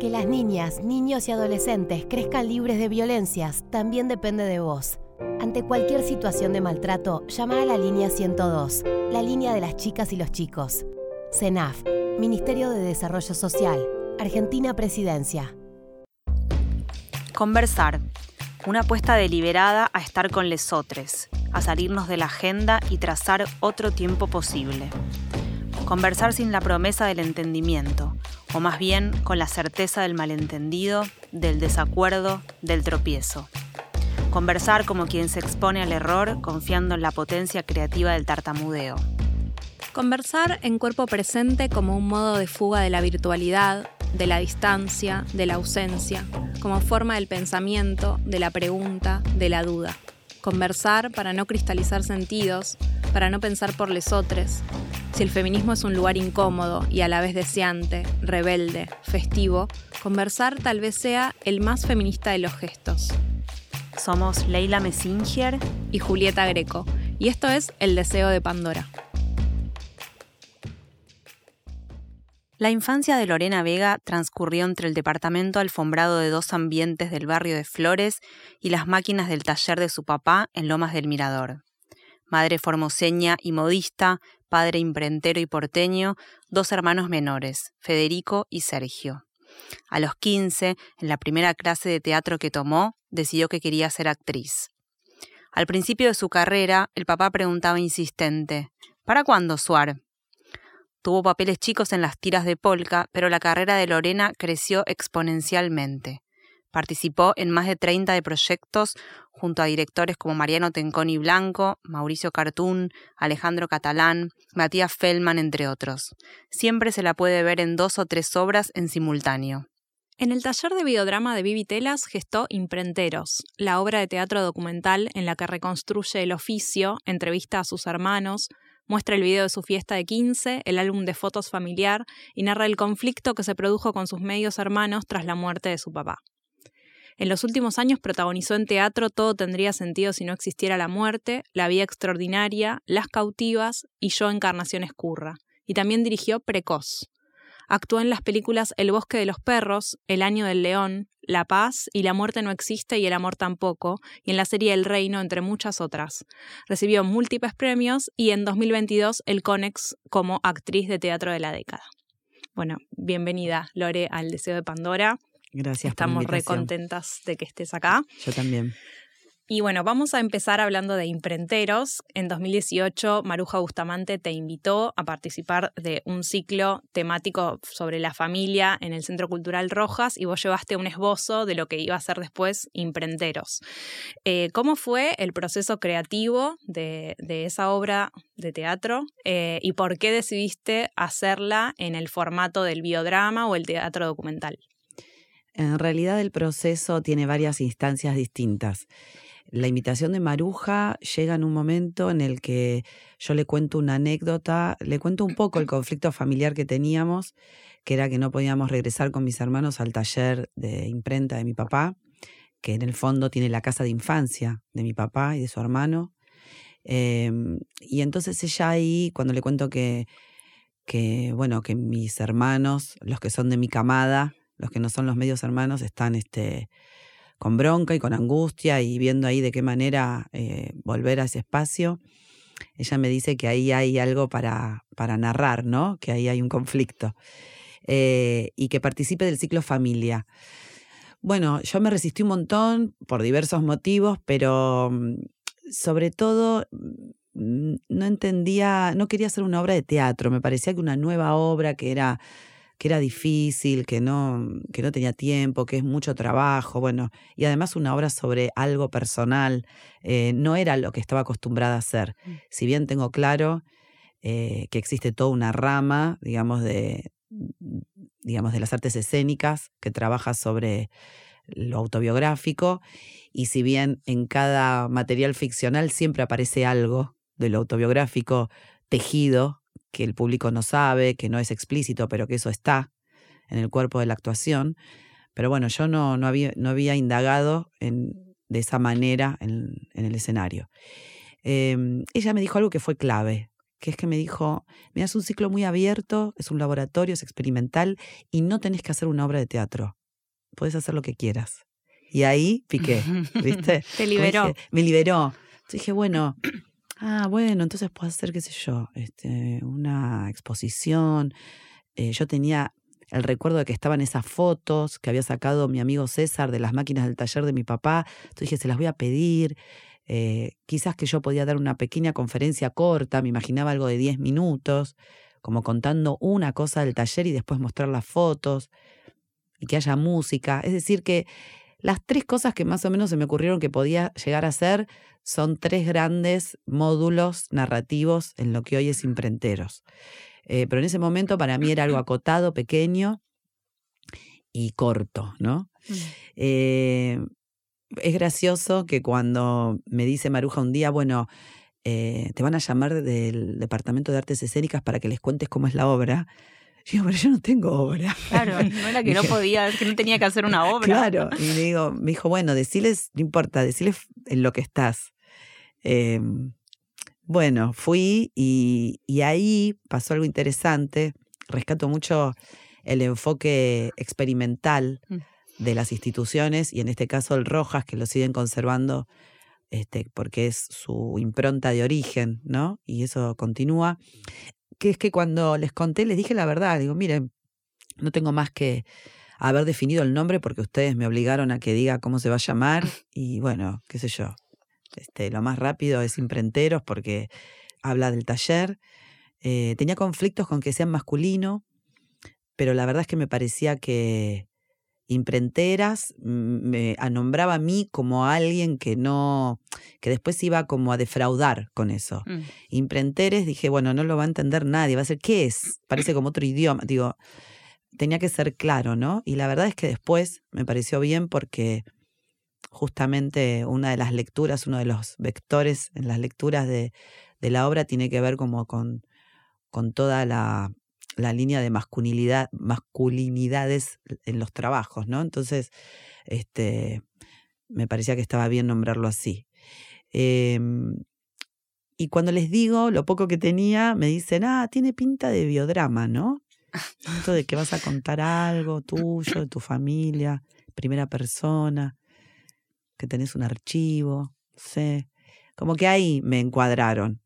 Que las niñas, niños y adolescentes crezcan libres de violencias también depende de vos. Ante cualquier situación de maltrato, llama a la línea 102, la línea de las chicas y los chicos. CENAF, Ministerio de Desarrollo Social, Argentina Presidencia. Conversar. Una apuesta deliberada a estar con lesotres, a salirnos de la agenda y trazar otro tiempo posible. Conversar sin la promesa del entendimiento, o más bien con la certeza del malentendido, del desacuerdo, del tropiezo. Conversar como quien se expone al error confiando en la potencia creativa del tartamudeo. Conversar en cuerpo presente como un modo de fuga de la virtualidad, de la distancia, de la ausencia, como forma del pensamiento, de la pregunta, de la duda. Conversar para no cristalizar sentidos, para no pensar por lesotres, si el feminismo es un lugar incómodo y a la vez deseante, rebelde, festivo, conversar tal vez sea el más feminista de los gestos. Somos Leila Messinger y Julieta Greco, y esto es El Deseo de Pandora. La infancia de Lorena Vega transcurrió entre el departamento alfombrado de dos ambientes del barrio de Flores y las máquinas del taller de su papá en Lomas del Mirador. Madre formoseña y modista, padre imprentero y porteño, dos hermanos menores, Federico y Sergio. A los 15, en la primera clase de teatro que tomó, decidió que quería ser actriz. Al principio de su carrera, el papá preguntaba insistente, ¿Para cuándo, Suar? Tuvo papeles chicos en las tiras de polka, pero la carrera de Lorena creció exponencialmente. Participó en más de 30 de proyectos junto a directores como Mariano Tenconi Blanco, Mauricio Cartún, Alejandro Catalán, Matías Feldman, entre otros. Siempre se la puede ver en dos o tres obras en simultáneo. En el taller de videodrama de Vivi Telas gestó Imprenteros, la obra de teatro documental en la que reconstruye el oficio, entrevista a sus hermanos, muestra el video de su fiesta de 15, el álbum de fotos familiar y narra el conflicto que se produjo con sus medios hermanos tras la muerte de su papá. En los últimos años protagonizó en teatro Todo tendría sentido si no existiera la muerte, La Vía Extraordinaria, Las Cautivas y Yo Encarnación Escurra. Y también dirigió Precoz. Actuó en las películas El Bosque de los Perros, El Año del León, La Paz y La Muerte no existe y el amor tampoco, y en la serie El Reino, entre muchas otras. Recibió múltiples premios y en 2022 el Conex como actriz de teatro de la década. Bueno, bienvenida Lore al Deseo de Pandora. Gracias. Estamos re contentas de que estés acá. Yo también. Y bueno, vamos a empezar hablando de imprenteros. En 2018, Maruja Bustamante te invitó a participar de un ciclo temático sobre la familia en el Centro Cultural Rojas y vos llevaste un esbozo de lo que iba a ser después Imprenteros. Eh, ¿Cómo fue el proceso creativo de, esa obra de teatro eh, y por qué decidiste hacerla en el formato del biodrama o el teatro documental? En realidad el proceso tiene varias instancias distintas. La invitación de Maruja llega en un momento en el que yo le cuento una anécdota, le cuento un poco el conflicto familiar que teníamos, que era que no podíamos regresar con mis hermanos al taller de imprenta de mi papá, que en el fondo tiene la casa de infancia de mi papá y de su hermano. Em, y entonces ella ahí, cuando le cuento que, que, bueno, que mis hermanos, los que son de mi camada, los que no son los medios hermanos, están este, con bronca y con angustia y viendo ahí de qué manera eh, volver a ese espacio. Ella me dice que ahí hay algo para, para narrar, ¿no? Que ahí hay un conflicto. Eh, y que participe del ciclo familia. Bueno, yo me resistí un montón por diversos motivos, pero mm, sobre todo mm, no entendía, no quería hacer una obra de teatro, me parecía que una nueva obra que era que era difícil, que no, que no tenía tiempo, que es mucho trabajo, bueno, y además una obra sobre algo personal, eh, no era lo que estaba acostumbrada a hacer. Mm. Si bien tengo claro eh, que existe toda una rama, digamos, de, digamos, de las artes escénicas que trabaja sobre lo autobiográfico, y si bien en cada material ficcional siempre aparece algo de lo autobiográfico tejido que el público no sabe, que no es explícito, pero que eso está en el cuerpo de la actuación. Pero bueno, yo no, no, había, no había indagado en, de esa manera en, el escenario. Em, ella me dijo algo que fue clave, que es que me dijo, mira, es un ciclo muy abierto, es un laboratorio, es experimental y no tenés que hacer una obra de teatro. Puedes hacer lo que quieras. Y ahí piqué, ¿viste? Te liberó. me liberó. Entonces dije, bueno, ah, bueno, entonces puedo hacer, qué sé yo, este, una exposición. Eh, yo tenía el recuerdo de que estaban esas fotos que había sacado mi amigo César de las máquinas del taller de mi papá. Entonces dije, se las voy a pedir. Eh, quizás que yo podía dar una pequeña conferencia corta, me imaginaba algo de 10 minutos, como contando una cosa del taller y después mostrar las fotos y que haya música. Es decir, que las tres cosas que más o menos se me ocurrieron que podía llegar a ser son tres grandes módulos narrativos en lo que hoy es imprenteros. Eh, pero en ese momento para mí era algo acotado, pequeño y corto, ¿no? Mm. Eh, es gracioso que cuando me dice Maruja un día, bueno, eh, te van a llamar del Departamento de Artes Escénicas para que les cuentes cómo es la obra. Digo, pero yo no tengo obra. Claro, no era que no podía, que no tenía que hacer una obra. Claro, y me, digo, me dijo, bueno, deciles, no importa, deciles en lo que estás. Em, bueno, fui y, y ahí pasó algo interesante. Rescato mucho el enfoque experimental mm de las instituciones y en este caso el Rojas, que lo siguen conservando este, porque es su impronta de origen, ¿no? Y eso continúa. Que es que cuando les conté, les dije la verdad, digo, miren, no tengo más que haber definido el nombre porque ustedes me obligaron a que diga cómo se va a llamar y bueno, qué sé yo. Este, lo más rápido es imprenteros porque habla del taller. Eh, tenía conflictos con que sean masculino, pero la verdad es que me parecía que, imprenteras me nombraba a mí como alguien que no, que después iba como a defraudar con eso. Mm. Imprenteres, dije, bueno, no lo va a entender nadie, va a ser, ¿qué es? Parece como otro idioma. Digo, tenía que ser claro, ¿no? Y la verdad es que después me pareció bien porque justamente una de las lecturas, uno de los vectores en las lecturas de, de la obra tiene que ver como con, con toda la la línea de masculinidad, masculinidades en los trabajos, ¿no? Entonces, este, me parecía que estaba bien nombrarlo así. Em, y cuando les digo lo poco que tenía, me dicen, ah, tiene pinta de biodrama, ¿no? Esto de que vas a contar algo tuyo, de tu familia, primera persona, que tenés un archivo, sé. Como que ahí me encuadraron.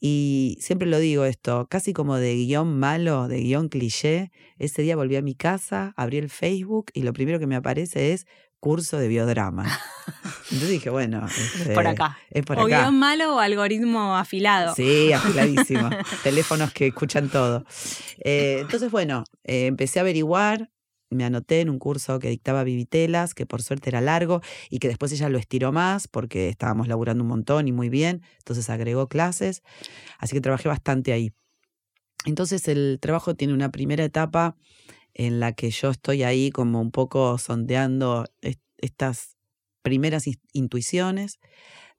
Y siempre lo digo esto, casi como de guion malo, de guion cliché. Ese día volví a mi casa, abrí el Facebook y lo primero que me aparece es curso de biodrama. Entonces dije, bueno, es por este, acá. Es por o guion malo o algoritmo afilado. Sí, afiladísimo. Teléfonos que escuchan todo. Eh, entonces, bueno, eh, empecé a averiguar, me anoté en un curso que dictaba Vivitelas, que por suerte era largo y que después ella lo estiró más porque estábamos laburando un montón y muy bien, entonces agregó clases, así que trabajé bastante ahí. Entonces el trabajo tiene una primera etapa en la que yo estoy ahí como un poco sondeando estas primeras intuiciones,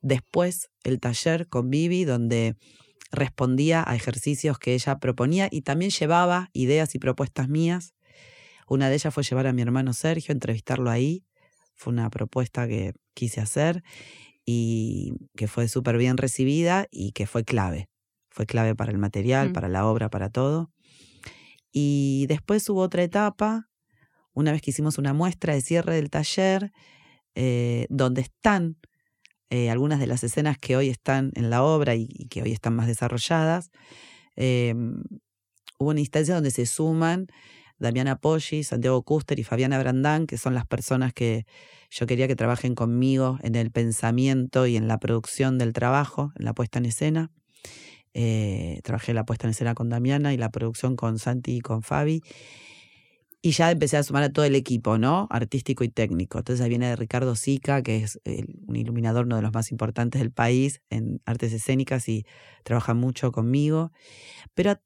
después el taller con Vivi donde respondía a ejercicios que ella proponía y también llevaba ideas y propuestas mías una de ellas fue llevar a mi hermano Sergio, entrevistarlo ahí. Fue una propuesta que quise hacer y que fue súper bien recibida y que fue clave. Fue clave para el material, mm. para la obra, para todo. Y después hubo otra etapa, una vez que hicimos una muestra de cierre del taller, eh, donde están eh, algunas de las escenas que hoy están en la obra y, que hoy están más desarrolladas. Em, hubo una instancia donde se suman Damiana Poggi, Santiago Custer y Fabiana Brandán, que son las personas que yo quería que trabajen conmigo en el pensamiento y en la producción del trabajo, en la puesta en escena. Eh, trabajé la puesta en escena con Damiana y la producción con Santi y con Fabi. Y ya empecé a sumar a todo el equipo, ¿no? Artístico y técnico. Entonces ahí viene Ricardo Sica, que es un iluminador, uno de los más importantes del país en artes escénicas y trabaja mucho conmigo. Pero a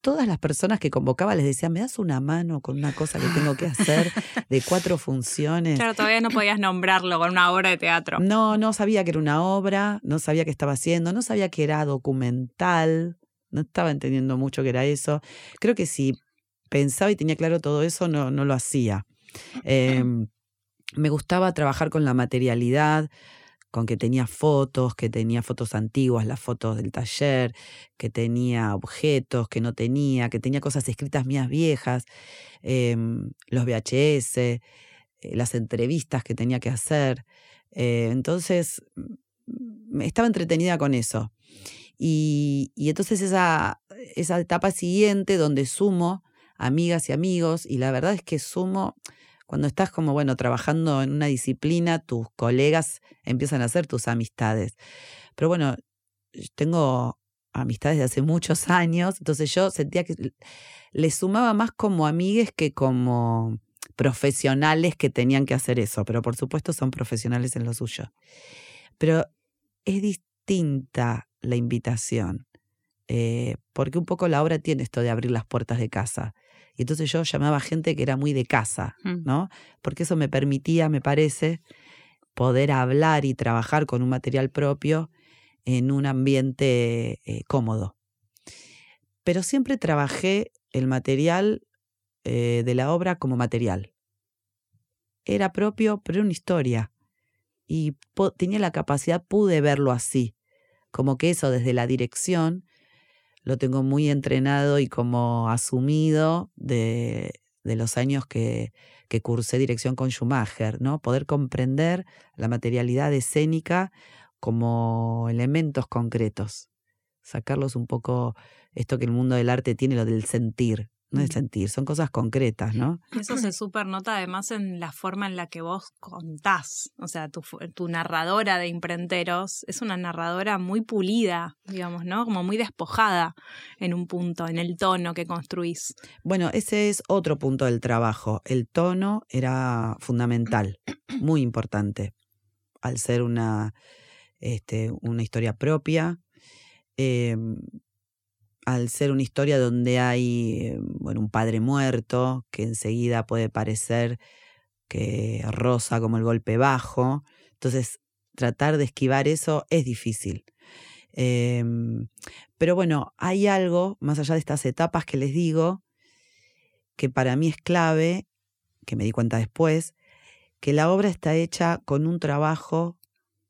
todas las personas que convocaba les decía, ¿me das una mano con una cosa que tengo que hacer de cuatro funciones? Claro, todavía no podías nombrarlo con una obra de teatro. No, no sabía que era una obra, no sabía qué estaba haciendo, no sabía que era documental, no estaba entendiendo mucho que era eso. Creo que si pensaba y tenía claro todo eso, no, no lo hacía. Em, me gustaba trabajar con la materialidad, con que tenía fotos, que tenía fotos antiguas, las fotos del taller, que tenía objetos que no tenía, que tenía cosas escritas mías viejas, em, los VHS, eh, las entrevistas que tenía que hacer. Eh, entonces, mm, estaba entretenida con eso. Y, y entonces esa, esa etapa siguiente donde sumo amigas y amigos, y la verdad es que sumo cuando estás como, bueno, trabajando en una disciplina, tus colegas empiezan a ser tus amistades. Pero bueno, tengo amistades de hace muchos años, entonces yo sentía que les sumaba más como amigues que como profesionales que tenían que hacer eso, pero por supuesto son profesionales en lo suyo. Pero es distinta la invitación, eh, porque un poco la obra tiene esto de abrir las puertas de casa. Y entonces yo llamaba a gente que era muy de casa, Mm. ¿no? Porque eso me permitía, me parece, poder hablar y trabajar con un material propio en un ambiente eh, cómodo. Pero siempre trabajé el material eh, de la obra como material. Era propio, pero era una historia. Y tenía la capacidad, pude verlo así, como que eso desde la dirección lo tengo muy entrenado y como asumido de, de los años que, que cursé dirección con Schumacher, ¿no? Poder comprender la materialidad escénica como elementos concretos. Sacarlos un poco, esto que el mundo del arte tiene, lo del sentir. No es sentir, son cosas concretas, ¿no? Eso se super nota además en la forma en la que vos contás. O sea, tu, narradora de imprenteros es una narradora muy pulida, digamos, ¿no? Como muy despojada en un punto, en el tono que construís. Bueno, ese es otro punto del trabajo. El tono era fundamental, muy importante, al ser una, este, una historia propia, eh, al ser una historia donde hay eh, bueno, un padre muerto, que enseguida puede parecer que rosa como el golpe bajo. Entonces, tratar de esquivar eso es difícil. Eh, pero bueno, hay algo, más allá de estas etapas que les digo, que para mí es clave, que me di cuenta después, que la obra está hecha con un trabajo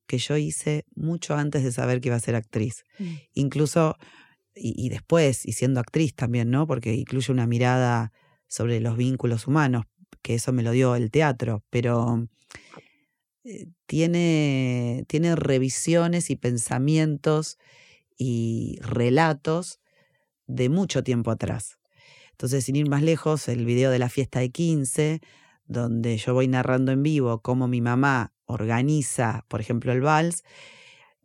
que yo hice mucho antes de saber que iba a ser actriz. Incluso, y, después, y siendo actriz también, ¿no? Porque incluye una mirada sobre los vínculos humanos, que eso me lo dio el teatro, pero eh, tiene, tiene revisiones y pensamientos y relatos de mucho tiempo atrás. Entonces, sin ir más lejos, el video de la fiesta de 15, donde yo voy narrando en vivo cómo mi mamá organiza, por ejemplo, el vals,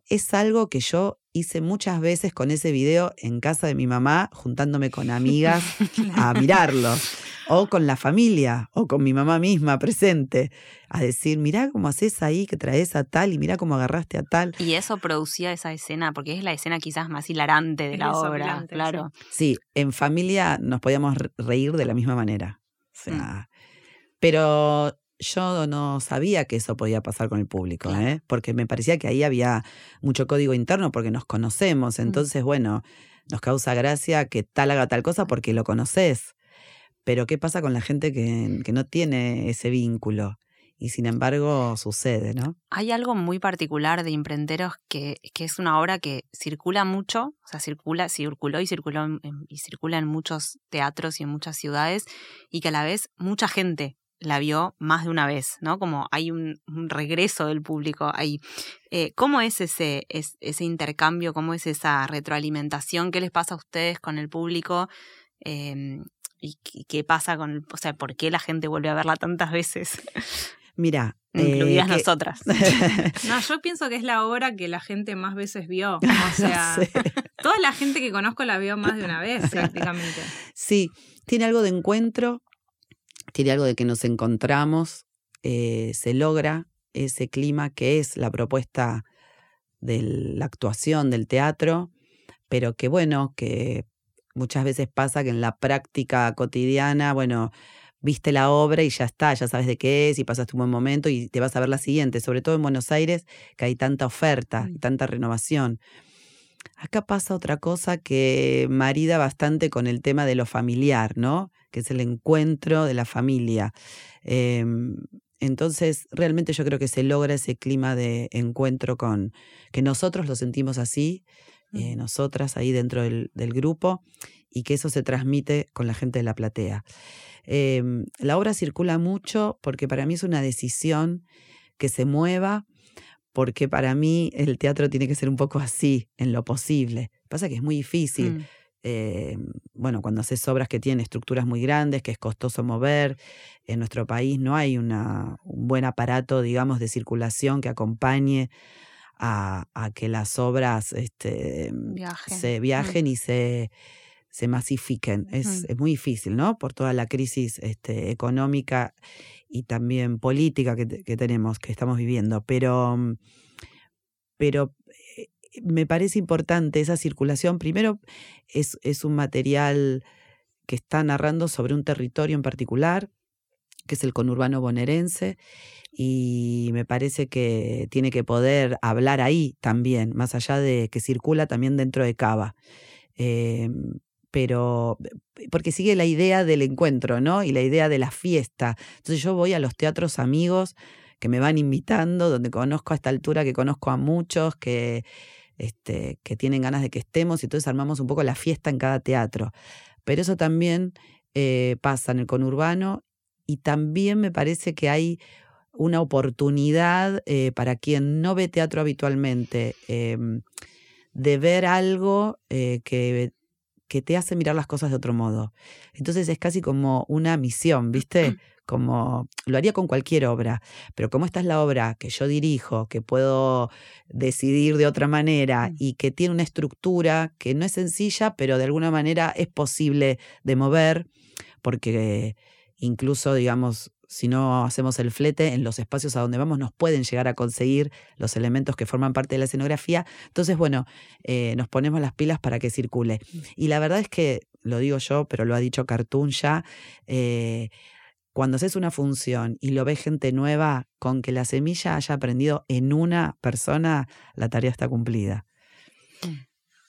es algo que yo hice muchas veces con ese video en casa de mi mamá, juntándome con amigas a mirarlo, o con la familia, o con mi mamá misma presente, a decir, mirá cómo haces ahí, que traes a tal, y mirá cómo agarraste a tal. Y eso producía esa escena, porque es la escena quizás más hilarante de Es la obra, claro. Sí, en familia nos podíamos re- reír de la misma manera. O Mm. sea, pero yo no sabía que eso podía pasar con el público, Claro. ¿eh? porque me parecía que ahí había mucho código interno porque nos conocemos. Mm. Entonces, bueno, nos causa gracia que tal haga tal cosa porque lo conoces. Pero ¿qué pasa con la gente que, que no tiene ese vínculo? Y sin embargo sucede, ¿no? Hay algo muy particular de Imprenteros que, que es una obra que circula mucho, o sea, circula, circuló y circuló en- y circula en muchos teatros y en muchas ciudades, y que a la vez mucha gente la vio más de una vez, ¿no? Como hay un, un regreso del público ahí. Eh, ¿Cómo es ese, es- ese intercambio? ¿Cómo es esa retroalimentación? ¿Qué les pasa a ustedes con el público? Eh, ¿Y qué- pasa con, el- o sea, por qué la gente vuelve a verla tantas veces? Mira, eh, Incluidas que- nosotras. No, yo pienso que es la obra que la gente más veces vio. O sea, toda la gente que conozco la vio más de una vez prácticamente. Sí, tiene algo de encuentro, tiene algo de que nos encontramos, eh, se logra ese clima que es la propuesta de la actuación, del teatro, pero que bueno, que muchas veces pasa que en la práctica cotidiana, bueno, viste la obra y ya está, ya sabes de qué es y pasaste un buen momento y te vas a ver la siguiente, sobre todo en Buenos Aires, que hay tanta oferta y tanta renovación. Acá pasa otra cosa que marida bastante con el tema de lo familiar, ¿no? Que es el encuentro de la familia. Eh, entonces, realmente yo creo que se logra ese clima de encuentro con, que nosotros lo sentimos así, eh, nosotras ahí dentro del, grupo, y que eso se transmite con la gente de la platea. Em, la obra circula mucho porque para mí es una decisión que se mueva, porque para mí el teatro tiene que ser un poco así, en lo posible. Pasa que es muy difícil. Mm. Eh, bueno, cuando haces obras que tienen estructuras muy grandes, que es costoso mover, en nuestro país no hay una, un buen aparato, digamos, de circulación que acompañe a, que las obras este, se mm. viajen y se, se masifiquen. Es, es, muy difícil, ¿no? Por toda la crisis este, económica y también política que, tenemos, que estamos viviendo. Pero, mm, pero me parece importante esa circulación. Primero, es, es un material que está narrando sobre un territorio en particular, que es el conurbano bonaerense, y me parece que tiene que poder hablar ahí también, más allá de que circula también dentro de Cava. Em, pero porque sigue la idea del encuentro, ¿no? Y la idea de la fiesta. Entonces yo voy a los teatros amigos que me van invitando, donde conozco a esta altura, que conozco a muchos, que este, que tienen ganas de que estemos y entonces armamos un poco la fiesta en cada teatro. Pero eso también eh, pasa en el conurbano y también me parece que hay una oportunidad eh, para quien no ve teatro habitualmente em, de ver algo eh, que, que te hace mirar las cosas de otro modo. Entonces es casi como una misión, ¿viste? como lo haría con cualquier obra, pero como esta es la obra que yo dirijo, que puedo decidir de otra manera mm. y que tiene una estructura que no es sencilla, pero de alguna manera es posible de mover, porque incluso, digamos, si no hacemos el flete, en los espacios a donde vamos nos pueden llegar a conseguir los elementos que forman parte de la escenografía. Entonces, bueno, eh, nos ponemos las pilas para que circule. Mm. Y la verdad es que, lo digo yo, pero lo ha dicho Cartoon ya, eh, cuando haces una función y lo ve gente nueva, con que la semilla haya aprendido en una persona, la tarea está cumplida.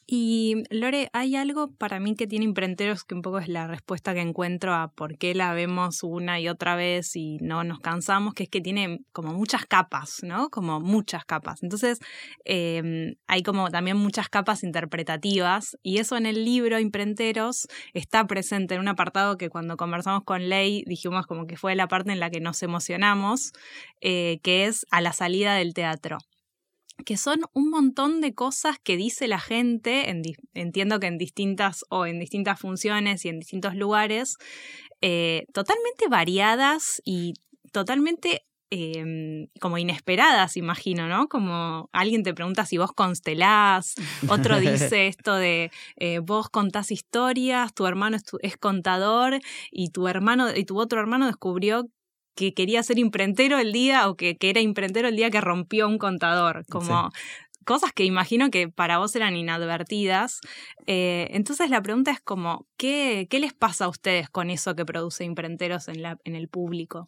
Y Lore, hay algo para mí que tiene imprenteros que un poco es la respuesta que encuentro a por qué la vemos una y otra vez y no nos cansamos, que es que tiene como muchas capas, ¿no? Como muchas capas. Entonces, em, hay como también muchas capas interpretativas y eso en el libro Imprenteros está presente en un apartado que cuando conversamos con Ley dijimos como que fue la parte en la que nos emocionamos, eh, que es a la salida del teatro que son un montón de cosas que dice la gente, entiendo que en distintas o en distintas funciones y en distintos lugares, eh, totalmente variadas y totalmente em, como inesperadas, imagino, ¿no? Como alguien te pregunta si vos constelás, otro dice esto de eh, vos contás historias, tu hermano es, es, contador y tu hermano y tu otro hermano descubrió que quería ser imprentero el día o que, que era imprentero el día que rompió un contador, como cosas que imagino que para vos eran inadvertidas. Eh, entonces la pregunta es como, ¿qué, ¿qué, les pasa a ustedes con eso que produce imprenteros en, la, en el público?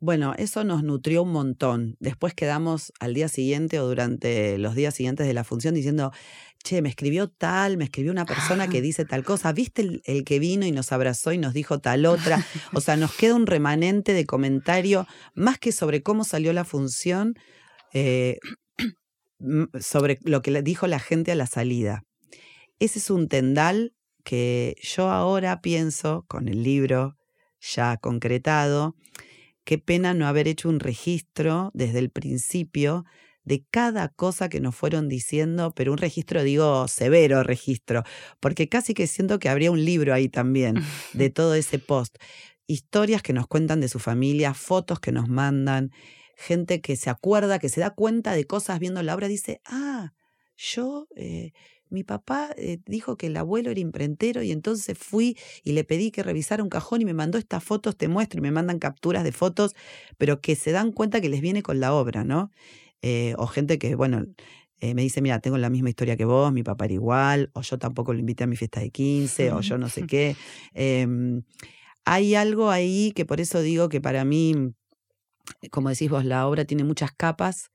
Bueno, eso nos nutrió un montón. Después quedamos al día siguiente o durante los días siguientes de la función diciendo, che, me escribió tal, me escribió una persona que dice tal cosa, viste el, que vino y nos abrazó y nos dijo tal otra. O sea, nos queda un remanente de comentario, más que sobre cómo salió la función, eh, sobre lo que dijo la gente a la salida. Ese es un tendal que yo ahora pienso, con el libro ya concretado, qué pena no haber hecho un registro desde el principio de cada cosa que nos fueron diciendo, pero un registro, digo, severo registro, porque casi que siento que habría un libro ahí también de todo ese post. Historias que nos cuentan de su familia, fotos que nos mandan, gente que se acuerda, que se da cuenta de cosas viendo la obra, dice, ah, yo, eh, mi papá eh, dijo que el abuelo era imprentero y entonces fui y le pedí que revisara un cajón y me mandó estas fotos, te muestro, y me mandan capturas de fotos, pero que se dan cuenta que les viene con la obra, ¿no? Eh, o gente que, bueno, eh, me dice, mira, tengo la misma historia que vos, mi papá era igual, o yo tampoco lo invité a mi fiesta de 15, o yo no sé qué. Em, hay algo ahí que por eso digo que para mí, como decís vos, la obra tiene muchas capas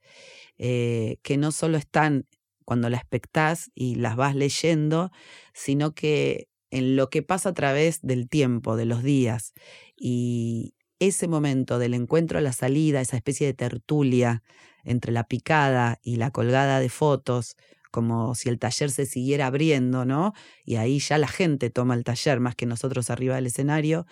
eh, que no solo están cuando la expectás y las vas leyendo, sino que en lo que pasa a través del tiempo, de los días. Y, ese momento del encuentro a la salida, esa especie de tertulia entre la picada y la colgada de fotos, como si el taller se siguiera abriendo, ¿no? Y ahí ya la gente toma el taller más que nosotros arriba del escenario.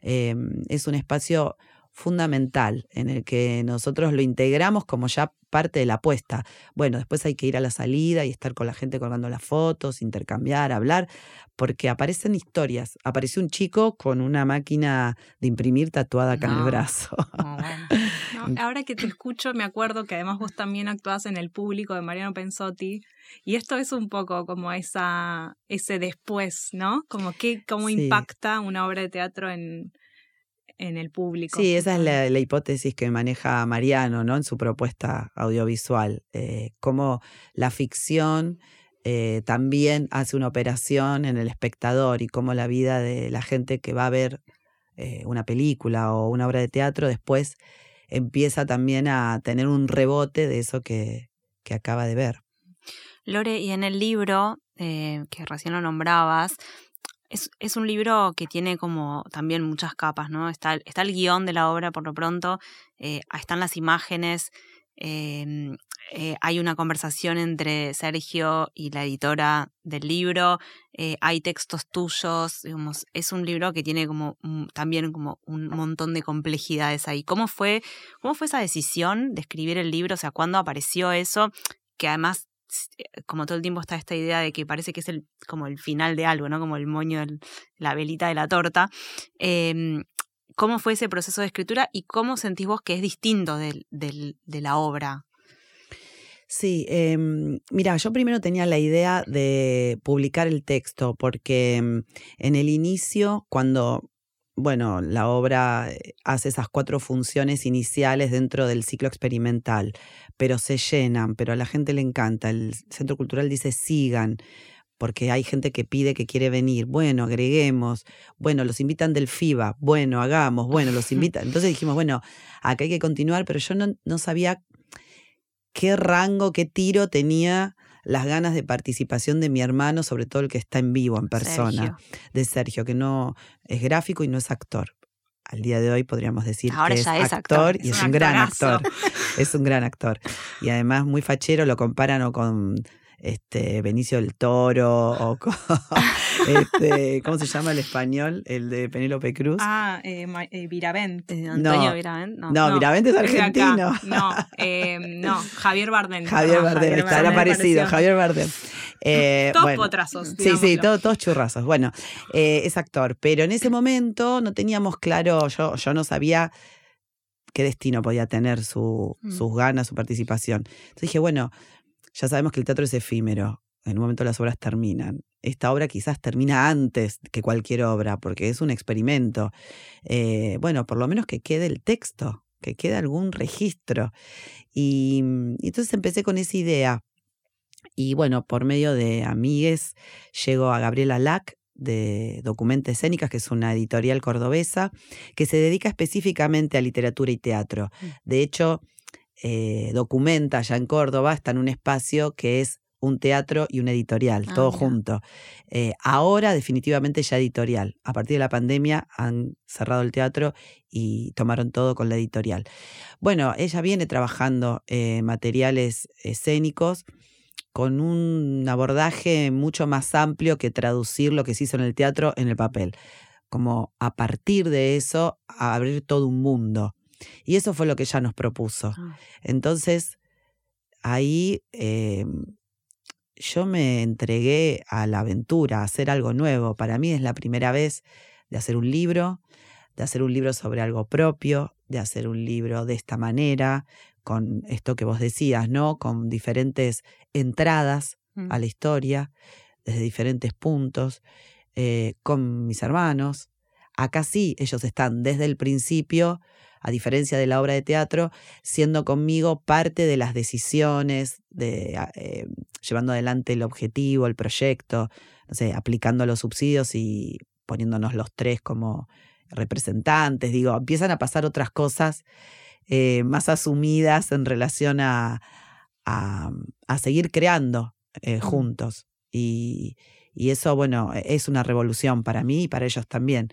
Em, es un espacio fundamental en el que nosotros lo integramos como ya parte de la apuesta. Bueno, después hay que ir a la salida y estar con la gente colgando las fotos, intercambiar, hablar, porque aparecen historias. Apareció un chico con una máquina de imprimir tatuada acá en el brazo. ahora que te escucho, me acuerdo que además vos también actuás en el público de Mariano Pensotti, y esto es un poco como esa, ese después, ¿no? Como que, cómo impacta una obra de teatro en, en el público. Sí, esa es la, hipótesis que maneja Mariano ¿no? en su propuesta audiovisual, eh, cómo la ficción eh, también hace una operación en el espectador y cómo la vida de la gente que va a ver eh, una película o una obra de teatro después empieza también a tener un rebote de eso que, que acaba de ver. Lore, y en el libro, que recién lo nombrabas, es, un libro que tiene como también muchas capas, ¿no? Está, el guion de la obra por lo pronto, eh, están las imágenes, em, eh, hay una conversación entre Sergio y la editora del libro, eh, hay textos tuyos, digamos, es un libro que tiene como también como un montón de complejidades ahí. ¿Cómo fue, ¿Cómo fue esa decisión de escribir el libro? O sea, ¿cuándo apareció eso? Que además como todo el tiempo está esta idea de que parece que es el, como el final de algo, ¿no? Como el moño, la velita de la torta. Em, ¿Cómo fue ese proceso de escritura y cómo sentís vos que es distinto del, de la obra? Sí, eh, mira, yo primero tenía la idea de publicar el texto porque em, en el inicio, cuando bueno, la obra eh, hace esas cuatro funciones iniciales dentro del ciclo experimental, pero se llenan, pero a la gente le encanta. El Centro Cultural dice sigan, porque hay gente que pide que quiere venir. Bueno, agreguemos. Bueno, los invitan del FIBA. Bueno, hagamos. Bueno, los invitan. Entonces dijimos, bueno, acá hay que continuar, pero yo no, no sabía qué rango, qué tiro tenía las ganas de participación de mi hermano, sobre todo el que está en vivo, en persona, de Sergio, que no es gráfico y no es actor. Al día de hoy podríamos decir que es, actor, y es, un gran actor. Es un gran actor. Y además muy fachero, lo comparan o con este, Benicio del Toro o este, ¿cómo se llama el español? El de Penélope Cruz. Ah, eh, eh Viravent. Eh, Antonio no, Viravent. No, no, Viravent es argentino. No, eh, no, Javier Bardem. Javier Bardem, está parecido, Javier Bardem. Eh, todos potrazos. Sí, sí, todos churrazos. Bueno, es actor, pero en ese momento no teníamos claro, yo, yo no sabía qué destino podía tener su, mm. sus ganas, su participación. Entonces dije, bueno, ya sabemos que el teatro es efímero. En un momento las obras terminan. Esta obra quizás termina antes que cualquier obra, porque es un experimento. Eh, bueno, por lo menos que quede el texto, que quede algún registro. Y, y entonces empecé con esa idea. Y bueno, por medio de amigues, llego a Gabriela Lack, de Documenta Escénicas, que es una editorial cordobesa, que se dedica específicamente a literatura y teatro. Mm. De hecho, eh, documenta allá en Córdoba, está en un espacio que es un teatro y un editorial, ah, todo junto. Eh, ahora definitivamente ya editorial. A partir de la pandemia han cerrado el teatro y tomaron todo con la editorial. Bueno, ella viene trabajando eh, materiales escénicos con un abordaje mucho más amplio que traducir lo que se hizo en el teatro en el papel. Como a partir de eso, abrir todo un mundo. Y eso fue lo que ella nos propuso. Ah. Entonces, ahí em, yo me entregué a la aventura, a hacer algo nuevo. Para mí es la primera vez de hacer un libro, de hacer un libro sobre algo propio, de hacer un libro de esta manera, con esto que vos decías, ¿no? Con diferentes entradas a mm. la historia, desde diferentes puntos, eh, con mis hermanos. Acá sí, ellos están desde el principio a diferencia de la obra de teatro, siendo conmigo parte de las decisiones, de, eh, llevando adelante el objetivo, el proyecto, no sé, aplicando los subsidios y poniéndonos los tres como representantes. Digo, empiezan a pasar otras cosas eh, más asumidas en relación a, a, seguir creando eh, juntos. Y, Y eso, bueno, es una revolución para mí y para ellos también.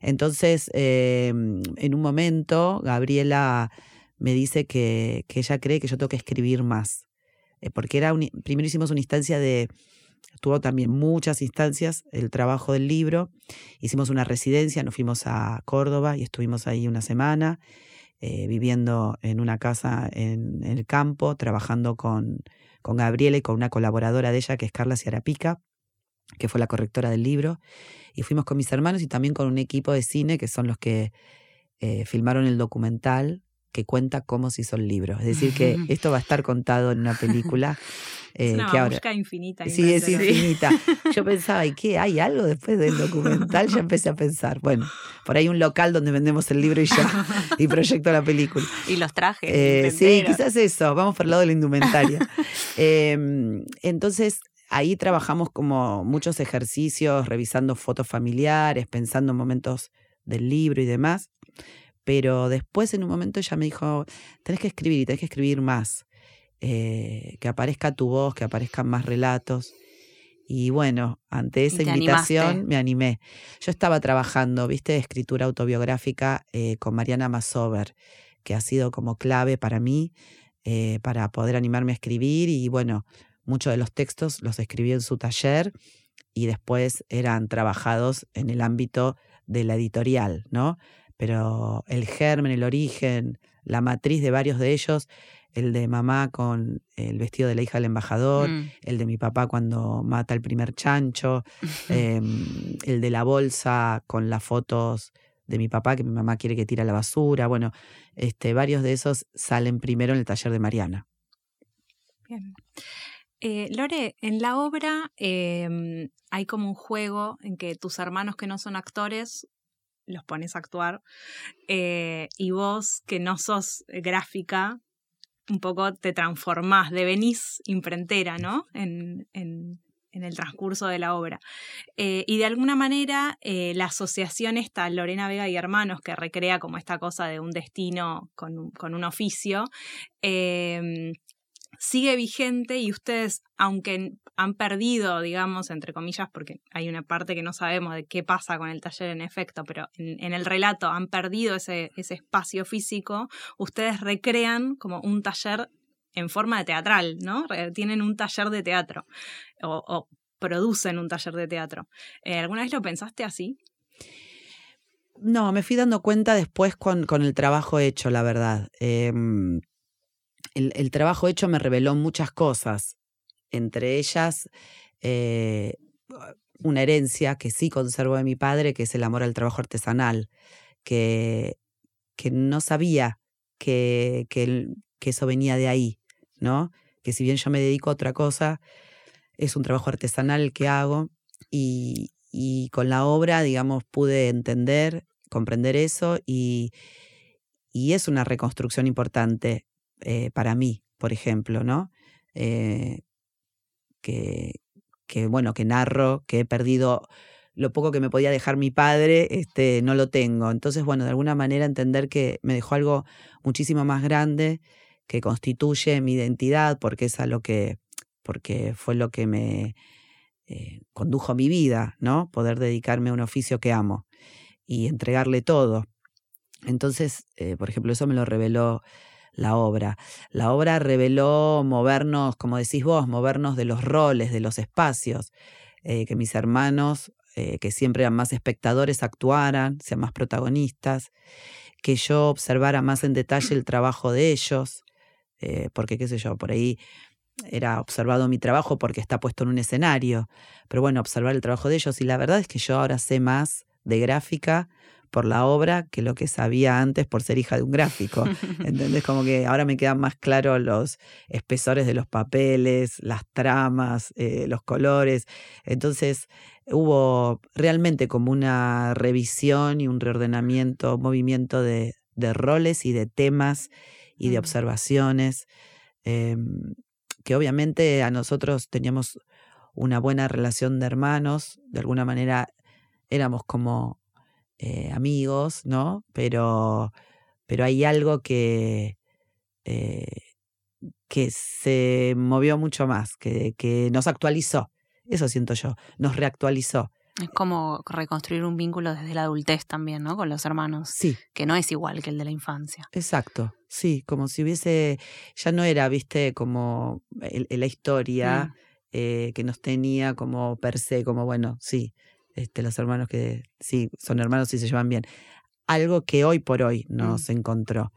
Entonces, em, en un momento, Gabriela me dice que, que, ella cree que yo tengo que escribir más. Eh, porque era primero hicimos una instancia de, tuvo también muchas instancias el trabajo del libro. Hicimos una residencia, nos fuimos a Córdoba y estuvimos ahí una semana, eh, viviendo en una casa en, el campo, trabajando con, con Gabriela y con una colaboradora de ella que es Carla Ciarapica que fue la correctora del libro, y fuimos con mis hermanos y también con un equipo de cine que son los que eh, filmaron el documental que cuenta cómo se hizo el libro. Es decir, que esto va a estar contado en una película. es una eh, que infinita. Sí, es infinita. Yo pensaba, ¿y qué? ¿Hay algo después del documental? Ya empecé a pensar, bueno, por ahí un local donde vendemos el libro y ya, y proyecto la película. Y los trajes. Eh, sí, quizás eso, vamos por el lado de la indumentaria. Em, entonces, ahí trabajamos como muchos ejercicios, revisando fotos familiares, pensando en momentos del libro y demás. Pero después en un momento ella me dijo, tenés que escribir y tenés que escribir más, eh, que aparezca tu voz, que aparezcan más relatos. Y bueno, ante esa invitación me animé. Yo estaba trabajando, viste, escritura autobiográfica eh, con Mariana Masover, que ha sido como clave para mí, eh, para poder animarme a escribir. Y bueno, muchos de los textos los escribí en su taller y después eran trabajados en el ámbito de la editorial, ¿no? Pero el germen, el origen, la matriz de varios de ellos, el de mamá con el vestido de la hija del embajador, mm. el de mi papá cuando mata el primer chancho, em, el de la bolsa con las fotos de mi papá que mi mamá quiere que tire a la basura. Bueno, este, varios de esos salen primero en el taller de Mariana. Bien. Eh, Lore, en la obra em, hay como un juego en que tus hermanos que no son actores los pones a actuar eh, y vos que no sos gráfica un poco te transformás, devenís imprentera, ¿no? En, en, el transcurso de la obra. Eh, y de alguna manera la asociación esta Lorena Vega y Hermanos, que recrea como esta cosa de un destino con, con un oficio, em, sigue vigente y ustedes, aunque han perdido, digamos, entre comillas, porque hay una parte que no sabemos de qué pasa con el taller en efecto, pero en, el relato han perdido ese, ese espacio físico, ustedes recrean como un taller en forma de teatral, ¿no? Tienen un taller de teatro o, producen un taller de teatro. Eh, ¿Alguna vez lo pensaste así? No, me fui dando cuenta después con, con el trabajo hecho, la verdad. Em, el, trabajo hecho me reveló muchas cosas, entre ellas eh, una herencia que sí conservo de mi padre, que es el amor al trabajo artesanal, que, que no sabía que, que, eso venía de ahí, ¿no? Que si bien yo me dedico a otra cosa, es un trabajo artesanal el que hago y, y con la obra, digamos, pude entender, comprender eso y, y es una reconstrucción importante eh, para mí, por ejemplo, ¿no? Eh, que, que, bueno, que narro, que he perdido lo poco que me podía dejar mi padre, este, no lo tengo. Entonces, bueno, de alguna manera entender que me dejó algo muchísimo más grande que constituye mi identidad, porque es a lo que, porque fue lo que me eh, condujo a mi vida, ¿no? Poder dedicarme a un oficio que amo y entregarle todo. Entonces, por ejemplo, eso me lo reveló la obra. La obra reveló movernos, como decís vos, movernos de los roles, de los espacios, eh, que mis hermanos, eh, que siempre eran más espectadores, actuaran, sean más protagonistas, que yo observara más en detalle el trabajo de ellos, eh, porque qué sé yo, por ahí era observado mi trabajo porque está puesto en un escenario, pero bueno, observar el trabajo de ellos y la verdad es que yo ahora sé más de gráfica por la obra que lo que sabía antes por ser hija de un gráfico. ¿Entendés? Como que ahora me quedan más claros los espesores de los papeles, las tramas, eh, los colores. Entonces hubo realmente como una revisión y un reordenamiento, movimiento de, roles y de temas y de observaciones, em, que obviamente a nosotros teníamos una buena relación de hermanos, de alguna manera éramos como eh, amigos, ¿no? Pero, pero hay algo que, eh, que se movió mucho más, que, que nos actualizó Eso siento yo, nos reactualizó. Es como reconstruir un vínculo desde la adultez también, ¿no? Con los hermanos. Sí. Que no es igual que el de la infancia. Exacto, sí, como si hubiese, ya no era, viste, como la historia Mm. eh, que nos tenía como per se, como bueno, sí, este, los hermanos que sí, son hermanos y se llevan bien. Algo que hoy por hoy nos encontró.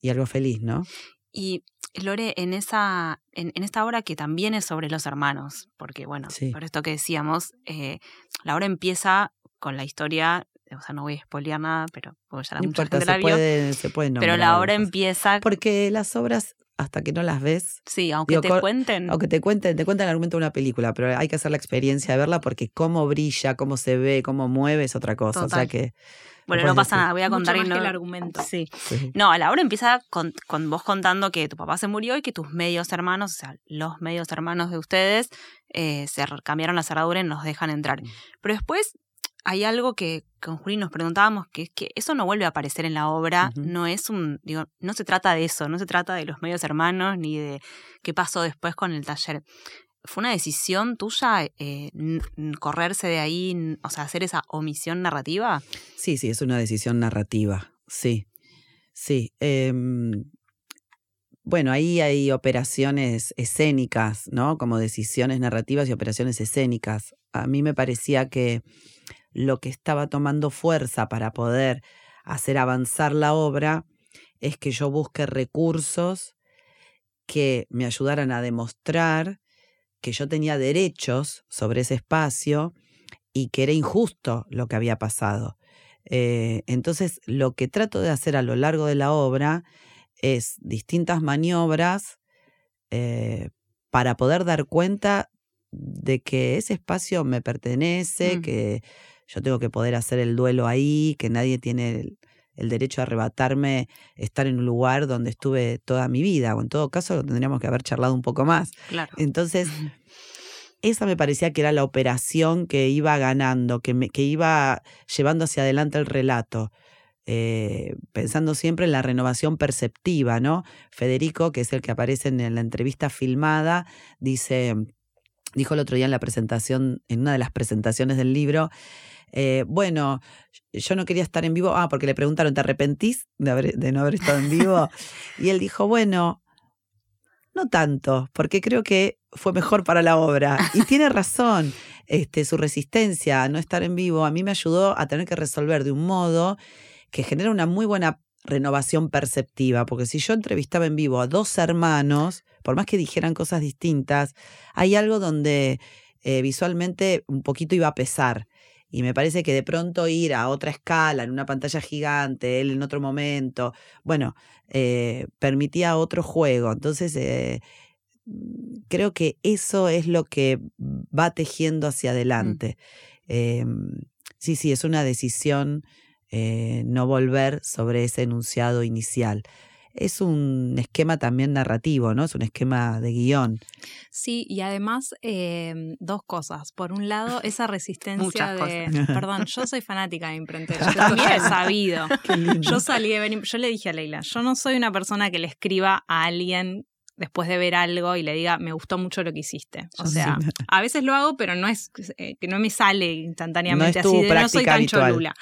Y algo feliz, ¿no? Y Lore, en esa, en, en esta obra que también es sobre los hermanos, porque bueno, Sí. por esto que decíamos, eh, la obra empieza con la historia, o sea, no voy a spoilear nada, pero porque ya la No mucha importa, gente se la vio, puede, se puede pero nombrar la obra empieza, Porque las obras, hasta que no las ves, sí, aunque digo, te cuenten, aunque te cuenten, te cuentan el argumento de una película, pero hay que hacer la experiencia de verla porque cómo brilla, cómo se ve, cómo mueve es otra cosa. O sea que. bueno, no pasa decir. nada, voy a Mucho contar y más no- que el argumento. Sí. sí. No, la obra empieza con, con vos contando que tu papá se murió y que tus medios hermanos, o sea, los medios hermanos de ustedes, eh, se cambiaron la cerradura y nos dejan entrar. Mm. Pero después hay algo que con Juli nos preguntábamos, que es que eso no vuelve a aparecer en la obra, no es un, digo, no se trata de eso, no se trata de los medios hermanos ni de qué pasó después con el taller. ¿Fue una decisión tuya eh, correrse de ahí, o sea, hacer esa omisión narrativa? Sí, sí, es una decisión narrativa. Sí, sí. Em, bueno, ahí hay operaciones escénicas, ¿no? Como decisiones narrativas y operaciones escénicas. A mí me parecía que lo que estaba tomando fuerza para poder hacer avanzar la obra es que yo busque recursos que me ayudaran a demostrar que yo tenía derechos sobre ese espacio y que era injusto lo que había pasado. Eh, entonces, lo que trato de hacer a lo largo de la obra es distintas maniobras eh, para poder dar cuenta de que ese espacio me pertenece, Mm. que yo tengo que poder hacer el duelo ahí, que nadie tiene el, el derecho a arrebatarme estar en un lugar donde estuve toda mi vida, o en todo caso lo tendríamos que haber charlado un poco más. Claro. Entonces, esa me parecía que era la operación que iba ganando, que, me, que iba llevando hacia adelante el relato. eh, pensando siempre en la renovación perceptiva, ¿no? Federico, que es el que aparece en la entrevista filmada, dice, dijo el otro día en la presentación, en una de las presentaciones del libro, eh, bueno, yo no quería estar en vivo, ah, porque le preguntaron, ¿te arrepentís de, haber- de no haber estado en vivo? y él dijo, bueno, no tanto, porque creo que fue mejor para la obra. Y tiene razón, este, su resistencia a no estar en vivo a mí me ayudó a tener que resolver de un modo que genera una muy buena renovación perceptiva, porque si yo entrevistaba en vivo a dos hermanos, por más que dijeran cosas distintas, hay algo donde eh, visualmente un poquito iba a pesar. Y me parece que de pronto ir a otra escala, en una pantalla gigante, él en otro momento, bueno, eh, permitía otro juego. Entonces, eh, mm, creo que eso es lo que va tejiendo hacia adelante. Eh, sí, sí, es una decisión eh, no volver sobre ese enunciado inicial. Es un esquema también narrativo, ¿no? Es un esquema de guion. Sí, y además eh, dos cosas. Por un lado, esa resistencia Muchas de... Perdón, yo soy fanática de Imprentero. Yo también he sabido. Yo salí de ver, yo le dije a Leila, yo no soy una persona que le escriba a alguien después de ver algo y le diga, me gustó mucho lo que hiciste. O Yo sea, a veces lo hago, pero no es eh, que no me sale instantáneamente No es tu así, de no soy tan habitual. cholula.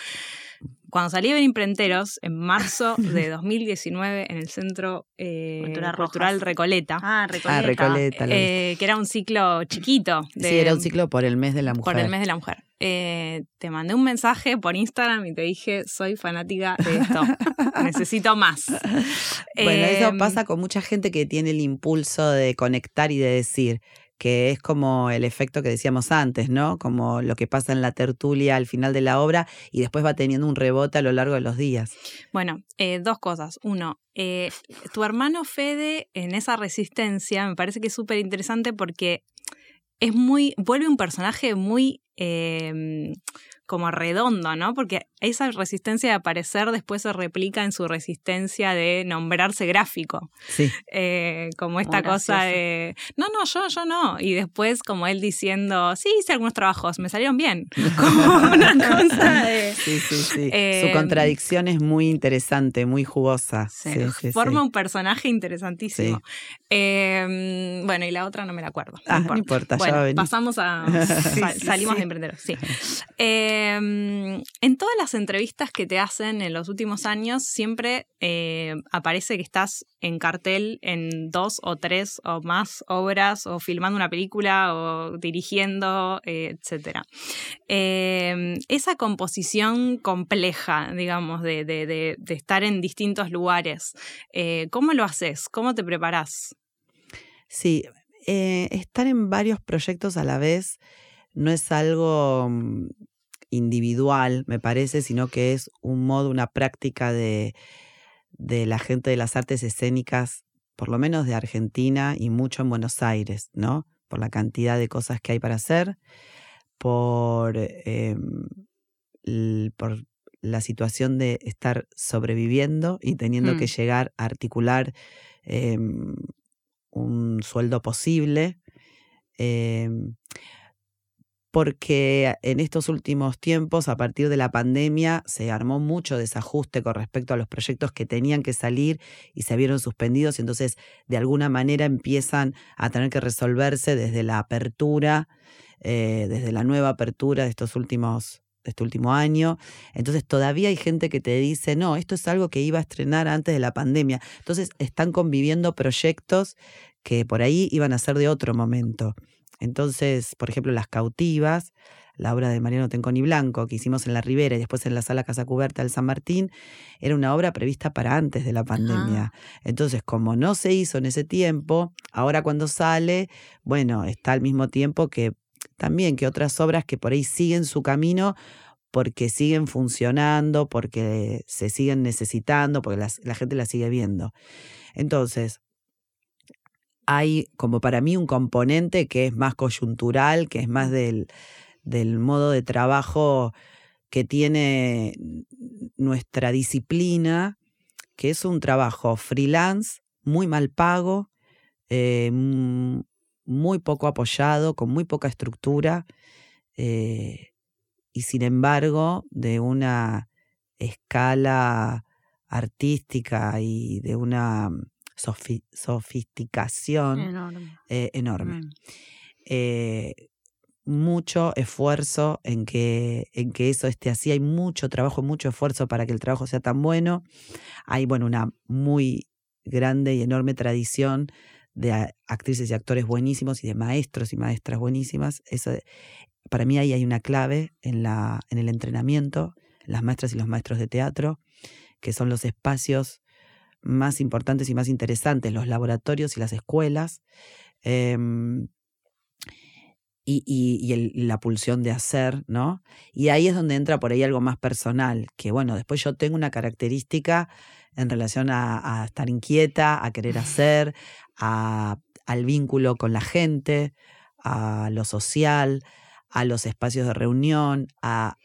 Cuando salí de Imprenteros, en marzo de 2019, en el Centro eh, Cultural. Recoleta, Ah, Recoleta. Ah, Recoleta. eh, que era un ciclo chiquito. De, sí, era un ciclo por el mes de la mujer. por el mes de la mujer. Eh, te mandé un mensaje por Instagram y te dije, soy fanática de esto. Necesito más. Bueno, eso Em, pasa con mucha gente que tiene el impulso de conectar y de decir, que es como el efecto que decíamos antes, ¿no? Como lo que pasa en la tertulia al final de la obra y después va teniendo un rebote a lo largo de los días. Bueno, eh, dos cosas. Uno, eh, tu hermano Fede en esa resistencia me parece que es súper interesante porque es muy, vuelve un personaje muy, eh, como redondo, ¿no? Porque esa resistencia de aparecer después se replica en su resistencia de nombrarse gráfico. Sí. Eh, como esta cosa de, no, no, yo, yo no. Y después como él diciendo, sí, hice algunos trabajos, me salieron bien. Como una cosa de... Sí, sí, sí. Su Eh, contradicción es muy interesante, muy jugosa. Sí, Sí, sí, forma sí. un personaje interesantísimo. Eh, bueno, y la otra no me la acuerdo. Ah, no importa, ya va a venir. pasamos a. Salimos sí. de emprendedores, sí. Eh, en todas las entrevistas que te hacen en los últimos años, siempre eh, aparece que estás en cartel en dos o tres o más obras, o filmando una película, o dirigiendo, eh, etcétera. Eh, esa composición compleja, digamos, de- de estar en distintos lugares, eh, ¿cómo lo haces? ¿Cómo te preparás? Sí, eh, estar en varios proyectos a la vez no es algo mm, individual, me parece, sino que es un modo, una práctica de, de la gente de las artes escénicas, por lo menos de Argentina y mucho en Buenos Aires, ¿no? Por la cantidad de cosas que hay para hacer, por, em, por la situación de estar sobreviviendo y teniendo Mm. que llegar a articular em, un sueldo posible. em, porque en estos últimos tiempos, a partir de la pandemia, se armó mucho desajuste con respecto a los proyectos que tenían que salir y se vieron suspendidos y entonces de alguna manera empiezan a tener que resolverse desde la apertura, eh, desde la nueva apertura de estos últimos de este último año. Entonces todavía hay gente que te dice, no, esto es algo que iba a estrenar antes de la pandemia. Entonces están conviviendo proyectos que por ahí iban a ser de otro momento. Entonces, por ejemplo, Las Cautivas, la obra de Mariano Tenconi Blanco que hicimos en la Ribera y después en la Sala Casa Cubierta del San Martín, era una obra prevista para antes de la pandemia. Entonces, como no se hizo en ese tiempo, ahora cuando sale, bueno, está al mismo tiempo que también que otras obras que por ahí siguen su camino porque siguen funcionando, porque se siguen necesitando, porque las- la gente las sigue viendo. Entonces, hay como para mí un componente que es más coyuntural, que es más del, modo de trabajo que tiene nuestra disciplina, que es un trabajo freelance, muy mal pago, eh, mm, muy poco apoyado, con muy poca estructura, eh, y sin embargo de una escala artística y de una sofi- sofisticación Enorme. eh, enorme. Mm. Eh, mucho esfuerzo en que, en que eso esté así. Hay mucho trabajo, mucho esfuerzo para que el trabajo sea tan bueno. Hay, bueno, una muy grande y enorme tradición de actrices y actores buenísimos y de maestros y maestras buenísimas. Eso, para mí ahí hay una clave en, la, en el entrenamiento, las maestras y los maestros de teatro, que son los espacios más importantes y más interesantes, los laboratorios y las escuelas. Em, y, y- y el- la pulsión de hacer, ¿no? Y ahí es donde entra por ahí algo más personal, que bueno, después yo tengo una característica en relación a, a estar inquieta, a querer hacer, a- al vínculo con la gente, a lo social, a los espacios de reunión, a-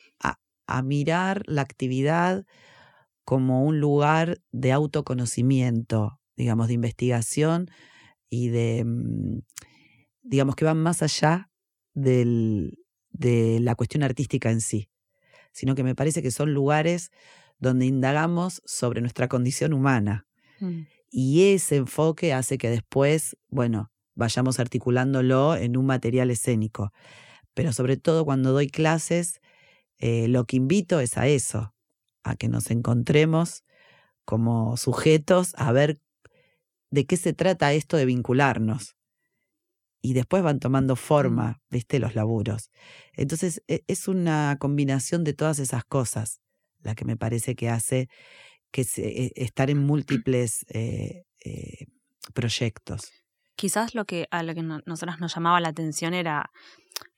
a mirar la actividad como un lugar de autoconocimiento, digamos, de investigación y de, mm, digamos, que van más allá del- de la cuestión artística en sí, sino que me parece que son lugares donde indagamos sobre nuestra condición humana. Mm. Y ese enfoque hace que después, bueno, vayamos articulándolo en un material escénico. Pero sobre todo cuando doy clases, eh, lo que invito es a eso, a que nos encontremos como sujetos a ver de qué se trata esto de vincularnos. Y después van tomando forma, viste, los laburos. Entonces, e- es una combinación de todas esas cosas la que me parece que hace que se- e- estar en múltiples eh, eh, proyectos. Quizás lo que a lo que no- nosotras nos llamaba la atención era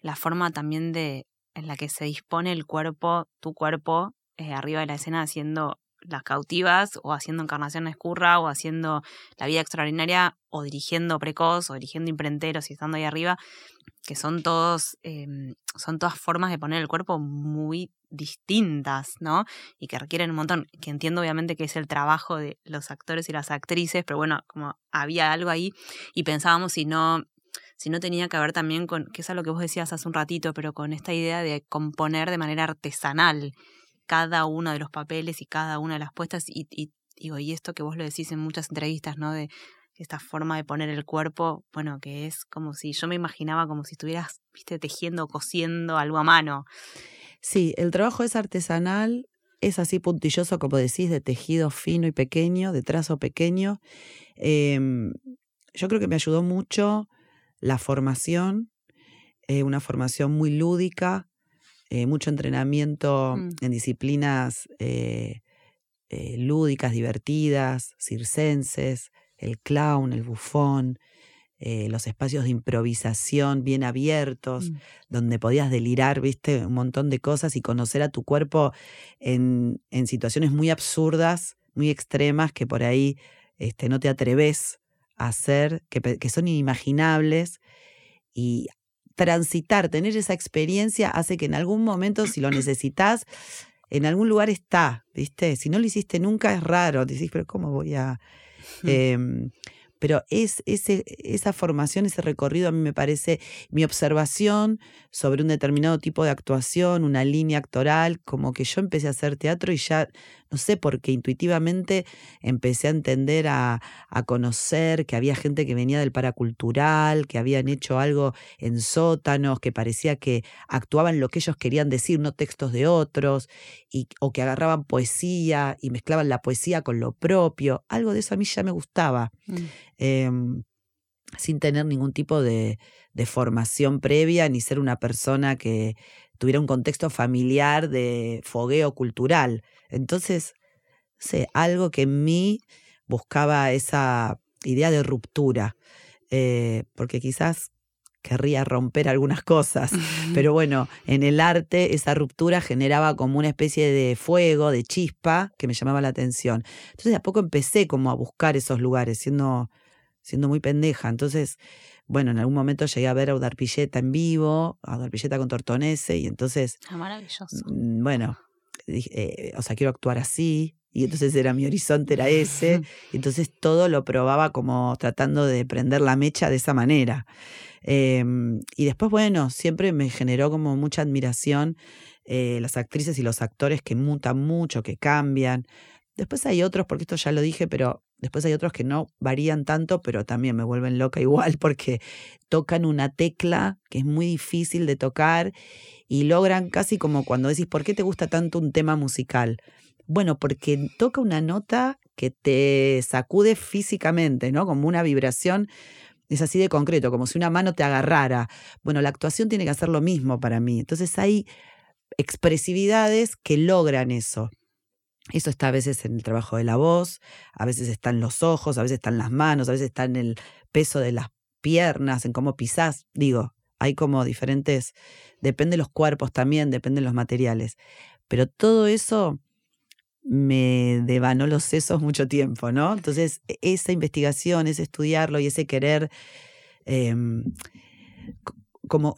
la forma también de en la que se dispone el cuerpo, tu cuerpo, eh, arriba de la escena haciendo las cautivas o haciendo Encarnación Escurra o haciendo La Vida Extraordinaria o dirigiendo Precoz o dirigiendo Imprenteros y estando ahí arriba, que son todos, em, son todas formas de poner el cuerpo muy distintas, ¿no? Y que requieren un montón, que entiendo obviamente que es el trabajo de los actores y las actrices, pero bueno, como había algo ahí y pensábamos si no si no tenía que ver también con, que es lo que vos decías hace un ratito, pero con esta idea de componer de manera artesanal cada uno de los papeles y cada una de las puestas y, y digo, y esto que vos lo decís en muchas entrevistas, ¿no? De esta forma de poner el cuerpo, bueno, que es como si yo me imaginaba como si estuvieras, viste, tejiendo cosiendo algo a mano. Sí, el trabajo es artesanal, es así puntilloso, como decís, de tejido fino y pequeño, de trazo pequeño. Em, yo creo que me ayudó mucho la formación, eh, una formación muy lúdica, eh, mucho entrenamiento mm. en disciplinas eh, lúdicas, divertidas, circenses, el clown, el bufón, los espacios de improvisación bien abiertos, mm. donde podías delirar, viste, un montón de cosas y conocer a tu cuerpo en, en situaciones muy absurdas, muy extremas, que por ahí este, no te atreves a hacer, que, que son inimaginables. Y transitar, tener esa experiencia hace que en algún momento, si lo necesitas, en algún lugar está, ¿viste? Si no lo hiciste nunca es raro, decís, pero ¿cómo voy a...? pero es ese, esa formación, ese recorrido a mí me parece mi observación sobre un determinado tipo de actuación, una línea actoral, como que yo empecé a hacer teatro y ya, no sé, porque intuitivamente empecé a entender, a, a conocer que había gente que venía del paracultural, que habían hecho algo en sótanos, que parecía que actuaban lo que ellos querían decir, no textos de otros, y, o que agarraban poesía y mezclaban la poesía con lo propio. Algo de eso a mí ya me gustaba. Mm. Em, sin tener ningún tipo de, formación previa ni ser una persona que tuviera un contexto familiar de fogueo cultural. Entonces, sé, algo que en mí buscaba esa idea de ruptura, eh, porque quizás querría romper algunas cosas, pero bueno, en el arte esa ruptura generaba como una especie de fuego, de chispa, que me llamaba la atención. Entonces de a poco empecé como a buscar esos lugares, siendo siendo muy pendeja. Entonces, bueno, en algún momento llegué a ver a Udarpilleta en vivo, a Udarpilleta con Tortonese, y entonces. Ah, maravilloso. Mm, bueno, dije, eh, o sea, quiero actuar así. Y entonces era mi horizonte, era ese. Y entonces todo lo probaba como tratando de prender la mecha de esa manera. Em, y después, bueno, siempre me generó como mucha admiración eh, las actrices y los actores que mutan mucho, que cambian. Después hay otros, porque esto ya lo dije, pero después hay otros que no varían tanto, pero también me vuelven loca igual porque tocan una tecla que es muy difícil de tocar y logran casi como cuando decís, ¿por qué te gusta tanto un tema musical? Bueno, porque toca una nota que te sacude físicamente, ¿no? Como una vibración, es así de concreto, como si una mano te agarrara. Bueno, la actuación tiene que hacer lo mismo para mí. Entonces hay expresividades que logran eso. Eso está a veces en el trabajo de la voz, a veces está en los ojos, a veces está en las manos, a veces está en el peso de las piernas, en cómo pisás. Digo, hay como diferentes, depende de los cuerpos también, depende de los materiales. Pero todo eso me devanó los sesos mucho tiempo, ¿no? Entonces, e, esa investigación, ese estudiarlo y ese querer, em, como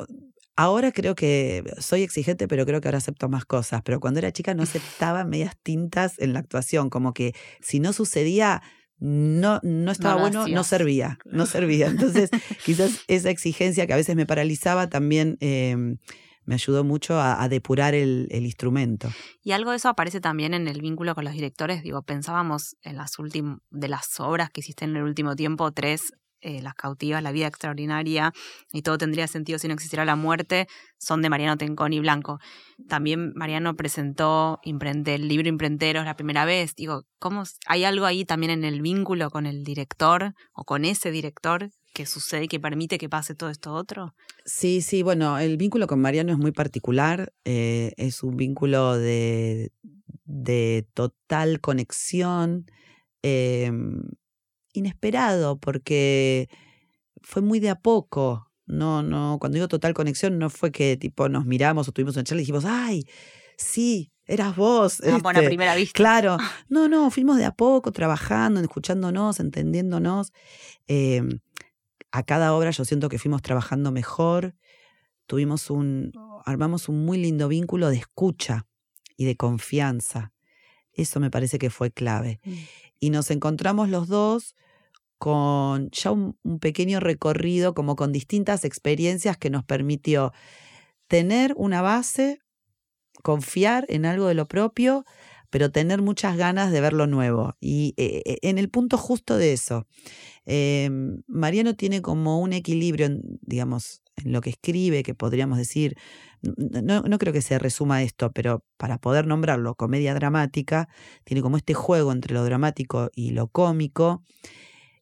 Ahora creo que soy exigente, pero creo que ahora acepto más cosas. Pero cuando era chica no aceptaba medias tintas en la actuación, como que si no sucedía, no, no estaba bueno, no servía, no servía. Entonces, quizás esa exigencia que a veces me paralizaba también em, me ayudó mucho a, depurar el, el, instrumento. Y algo de eso aparece también en el vínculo con los directores. Digo, pensábamos en las últimas, de las obras que hiciste en el último tiempo, tres eh, Las cautivas, La vida extraordinaria y todo tendría sentido si no existiera la muerte, son de Mariano Tenconi Blanco. También Mariano presentó el libro Imprenteros la primera vez. Digo, ¿cómo hay algo ahí también en el vínculo con el director o con ese director que sucede y que permite que pase todo esto otro? Sí, sí, bueno, el vínculo con Mariano es muy particular, eh, es un vínculo de, de total conexión. Eh, inesperado porque fue muy de a poco. No, no, cuando digo total conexión, no fue que tipo nos miramos o tuvimos una charla y dijimos, ay, sí, eras vos. Ah, bueno, a este, primera vista. Claro. No, no, fuimos de a poco trabajando, escuchándonos, entendiéndonos. Eh, a cada obra yo siento que fuimos trabajando mejor. Tuvimos un, armamos un muy lindo vínculo de escucha y de confianza. Eso me parece que fue clave. Mm. Y nos encontramos los dos con ya un, pequeño recorrido, como con distintas experiencias que nos permitió tener una base, confiar en algo de lo propio, pero tener muchas ganas de ver lo nuevo. Y eh, eh, en el punto justo de eso, eh, Mariano tiene como un equilibrio, en, digamos, en lo que escribe, que podríamos decir, no, no creo que se resuma esto, pero para poder nombrarlo comedia dramática, tiene como este juego entre lo dramático y lo cómico,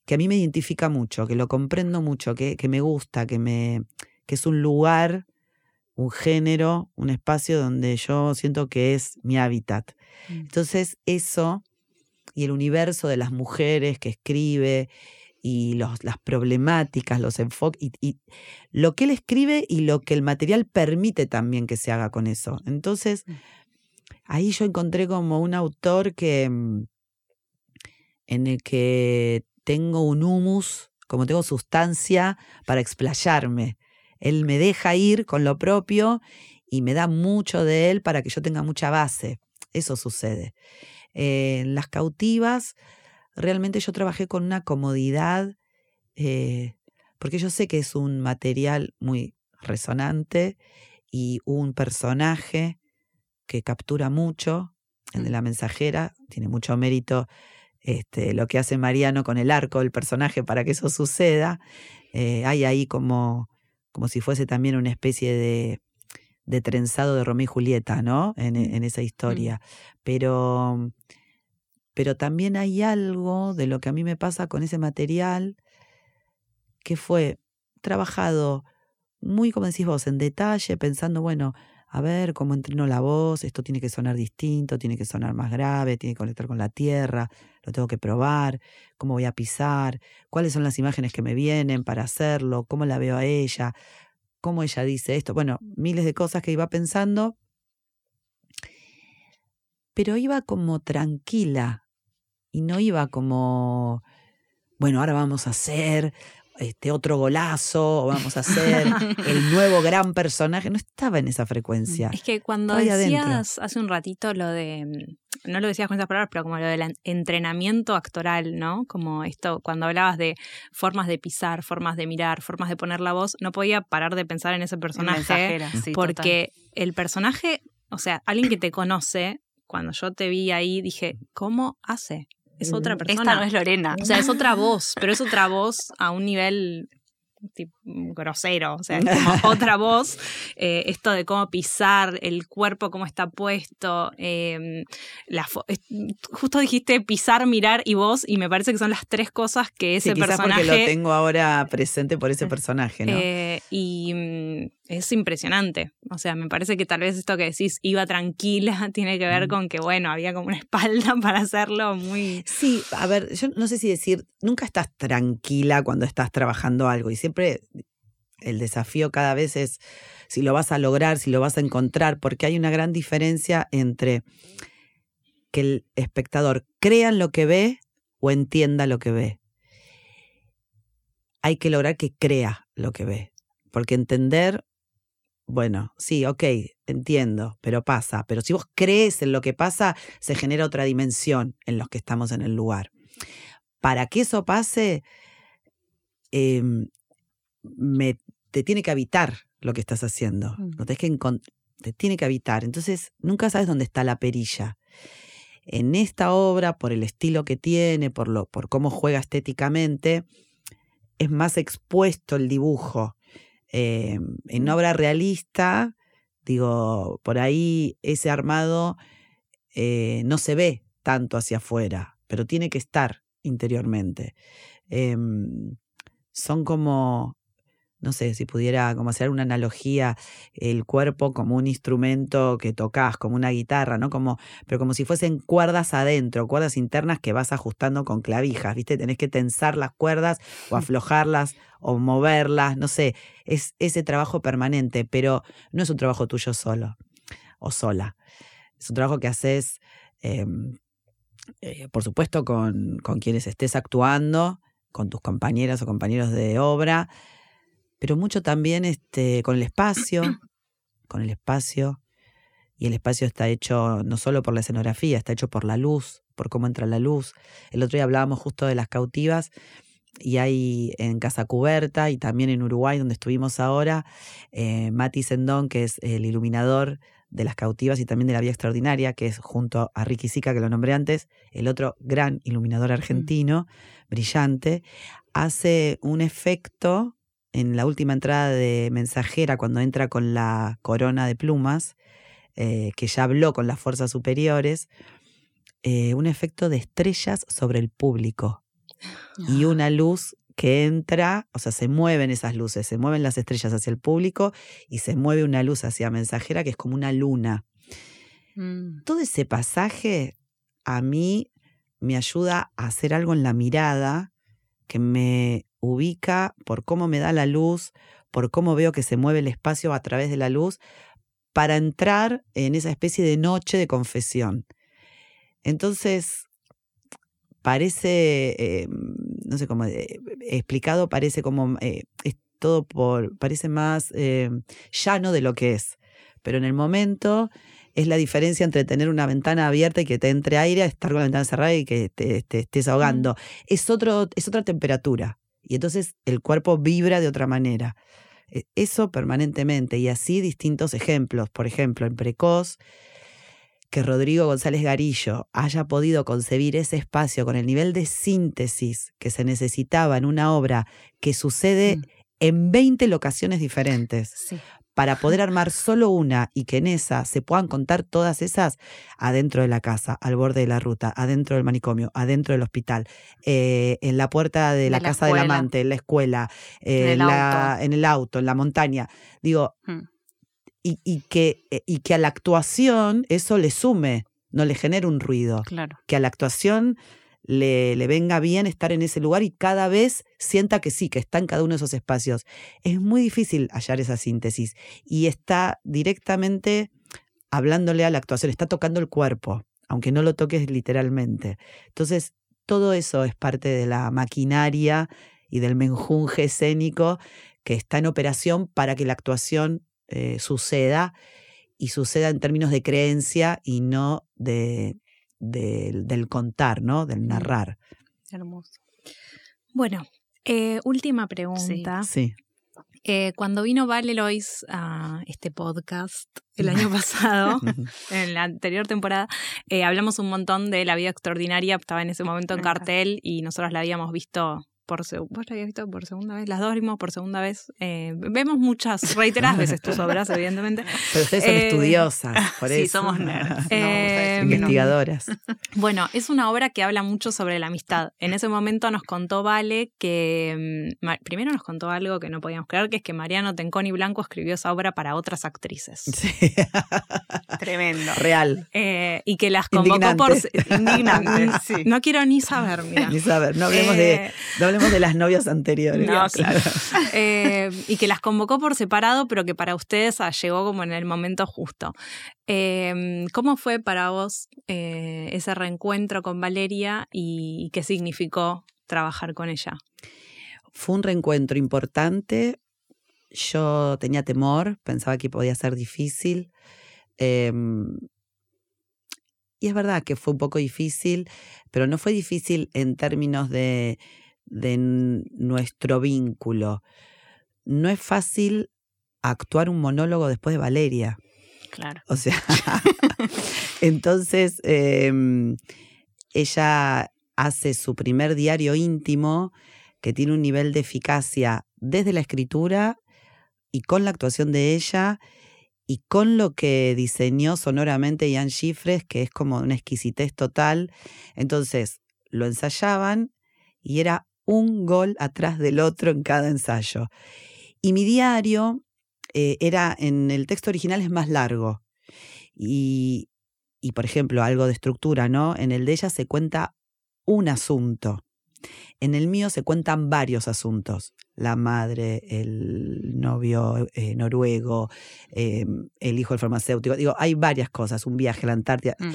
que a mí me identifica mucho, que lo comprendo mucho, que, que me gusta, que, me, que es un lugar un género, un espacio donde yo siento que es mi hábitat. Mm. Entonces eso y el universo de las mujeres que escribe y los, las problemáticas, los enfoques, y, y, lo que él escribe y lo que el material permite también que se haga con eso. Entonces, Mm. ahí yo encontré como un autor que mm, en el que tengo un humus, como tengo sustancia para explayarme. Él me deja ir con lo propio y me da mucho de él para que yo tenga mucha base. Eso sucede. En las cautivas, realmente yo trabajé con una comodidad, eh, porque yo sé que es un material muy resonante y un personaje que captura mucho, el de la mensajera, tiene mucho mérito este, lo que hace Mariano con el arco del personaje para que eso suceda. Eh, hay ahí como, como si fuese también una especie de, de trenzado de Romeo y Julieta, ¿no? En, en esa historia. Pero, pero también hay algo de lo que a mí me pasa con ese material que fue trabajado muy, como decís vos, en detalle, pensando, bueno, a ver cómo entreno la voz, esto tiene que sonar distinto, tiene que sonar más grave, tiene que conectar con la tierra, lo tengo que probar, cómo voy a pisar, cuáles son las imágenes que me vienen para hacerlo, cómo la veo a ella, cómo ella dice esto, bueno, miles de cosas que iba pensando, pero iba como tranquila y no iba como, bueno, ahora vamos a hacer este otro golazo, o vamos a hacer el nuevo gran personaje. No estaba en esa frecuencia. Es que cuando decías adentro. hace un ratito lo de, mm, no lo decías con esas palabras, pero como lo del en- entrenamiento actoral, ¿no? Como esto, cuando hablabas de formas de pisar, formas de mirar, formas de poner la voz, no podía parar de pensar en ese personaje. Sí, porque el personaje, o sea, alguien que te conoce, cuando yo te vi ahí, dije, ¿cómo hace? Es otra persona. Esta no es Lorena. O sea, es otra voz, pero es otra voz a un nivel tipo, grosero, o sea, como otra voz. Eh, esto de cómo pisar, el cuerpo, cómo está puesto. eh, la justo dijiste pisar, mirar y voz, y me parece que son las tres cosas que Sí, ese quizás personaje. porque lo tengo ahora presente por ese personaje, ¿no? eh, y mm, es impresionante. O sea, me parece que tal vez esto que decís iba tranquila tiene que ver Mm. con que, bueno, había como una espalda para hacerlo muy. Sí, a ver, yo no sé si decir, nunca estás tranquila cuando estás trabajando algo y siempre el desafío cada vez es si lo vas a lograr, si lo vas a encontrar, porque hay una gran diferencia entre que el espectador crea en lo que ve o entienda lo que ve. Hay que lograr que crea lo que ve, porque entender, bueno, sí, ok, entiendo, pero pasa, pero si vos crees en lo que pasa, se genera otra dimensión en los que estamos en el lugar. Para que eso pase, eh, me, te tiene que habitar lo que estás haciendo. Mm. Lo tenés que te tiene que habitar. Entonces, nunca sabes dónde está la perilla. En esta obra, por el estilo que tiene, por, lo, por cómo juega estéticamente, es más expuesto el dibujo. Eh, en una obra realista, digo, por ahí ese armado eh, no se ve tanto hacia afuera, pero tiene que estar interiormente. Em, son como, no sé si pudiera como hacer una analogía, el cuerpo como un instrumento que tocas, como una guitarra, ¿no? Como, pero como si fuesen cuerdas adentro, cuerdas internas que vas ajustando con clavijas, ¿viste? Tenés que tensar las cuerdas o aflojarlas o moverlas, no sé, es ese trabajo permanente, pero no es un trabajo tuyo solo. o sola. Es un trabajo que haces, em, eh, por supuesto, con, con quienes estés actuando, con tus compañeras o compañeros de obra, pero mucho también este, con el espacio, con el espacio. Y el espacio está hecho no solo por la escenografía, está hecho por la luz, por cómo entra la luz. El otro día hablábamos justo de las cautivas y hay en Casa Cuberta y también en Uruguay, donde estuvimos ahora, eh, Mati Sendón, que es el iluminador de las cautivas y también de la Vía Extraordinaria, que es junto a Ricky Sica, que lo nombré antes, el otro gran iluminador mm. argentino, brillante, hace un efecto en la última entrada de Mensajera, cuando entra con la corona de plumas, eh, que ya habló con las fuerzas superiores, eh, un efecto de estrellas sobre el público y ah. una luz que entra, o sea, se mueven esas luces, se mueven las estrellas hacia el público y se mueve una luz hacia mensajera que es como una luna. Mm. Todo ese pasaje a mí me ayuda a hacer algo en la mirada que me ubica por cómo me da la luz, por cómo veo que se mueve el espacio a través de la luz, para entrar en esa especie de noche de confesión. Entonces, parece, eh, no sé cómo, eh, explicado, parece como, eh, es todo por, parece más llano de lo que es. Pero en el momento es la diferencia entre tener una ventana abierta y que te entre aire, a estar con la ventana cerrada y que te, estés ahogando. Es, otro, es otra temperatura. Y entonces el cuerpo vibra de otra manera. E, eso permanentemente. Y así distintos ejemplos. Por ejemplo, en Precoz, que Rodrigo González Garillo haya podido concebir ese espacio con el nivel de síntesis que se necesitaba en una obra que sucede mm. en 20 locaciones diferentes. Para poder armar solo una y que en esa se puedan contar todas esas adentro de la casa, al borde de la ruta, adentro del manicomio, adentro del hospital, eh, en la puerta de la, casa del amante, en la escuela, en, el en, el auto, en la montaña. Digo, mm y, que, eh, y que a la actuación eso le sume, no le genere un ruido. Claro. Que a la actuación le, venga bien estar en ese lugar y cada vez sienta que sí, que está en cada uno de esos espacios. Es muy difícil hallar esa síntesis y está directamente hablándole a la actuación, está tocando el cuerpo, aunque no lo toques literalmente. Entonces, todo eso es parte de la maquinaria y del menjunje escénico que está en operación para que la actuación eh, suceda y suceda en términos de creencia y no de, del contar, ¿no? Del narrar. Hermoso. Bueno, eh, última pregunta. Sí. Eh, cuando vino Vale Lois a este podcast el año pasado, en la anterior temporada, hablamos un montón de la vida extraordinaria, estaba en ese momento en cartel y nosotros la habíamos visto por vos la habías visto por segunda vez, las dos vimos por segunda vez. Eh, vemos muchas, reiteradas veces tus obras, evidentemente. Pero ustedes son eh, estudiosas, por eso. Sí, somos nerds. Eh, investigadoras. Bueno, es una obra que habla mucho sobre la amistad. En ese momento nos contó Vale que, mm, primero nos contó algo que no podíamos creer, que es que Mariano Tenconi Blanco escribió esa obra para otras actrices. Sí. Tremendo. Real. y que las convocó por... Indignante. No quiero ni saber, mira. Ni saber, no hablemos de de las novias anteriores. No, claro. Eh, y que las convocó por separado, pero que para ustedes ah, llegó como en el momento justo. Em, ¿Cómo fue para vos eh, ese reencuentro con Valeria y qué significó trabajar con ella? Fue un reencuentro importante. Yo tenía temor, pensaba que podía ser difícil. Em, y es verdad que fue un poco difícil, pero no fue difícil en términos de de nuestro vínculo. No es fácil actuar un monólogo después de Valeria. Claro. O sea, entonces em, ella hace su primer diario íntimo que tiene un nivel de eficacia desde la escritura y con la actuación de ella y con lo que diseñó sonoramente Ian Schifres, que es como una exquisitez total. Entonces lo ensayaban y era un gol atrás del otro en cada ensayo. Y mi diario eh, era, en el texto original es más largo. Y, y, por ejemplo, algo de estructura, ¿no? En el de ella se cuenta un asunto. En el mío se cuentan varios asuntos. La madre, el novio eh, noruego, eh, el hijo del farmacéutico. Digo, hay varias cosas, un viaje a la Antártida. Mm.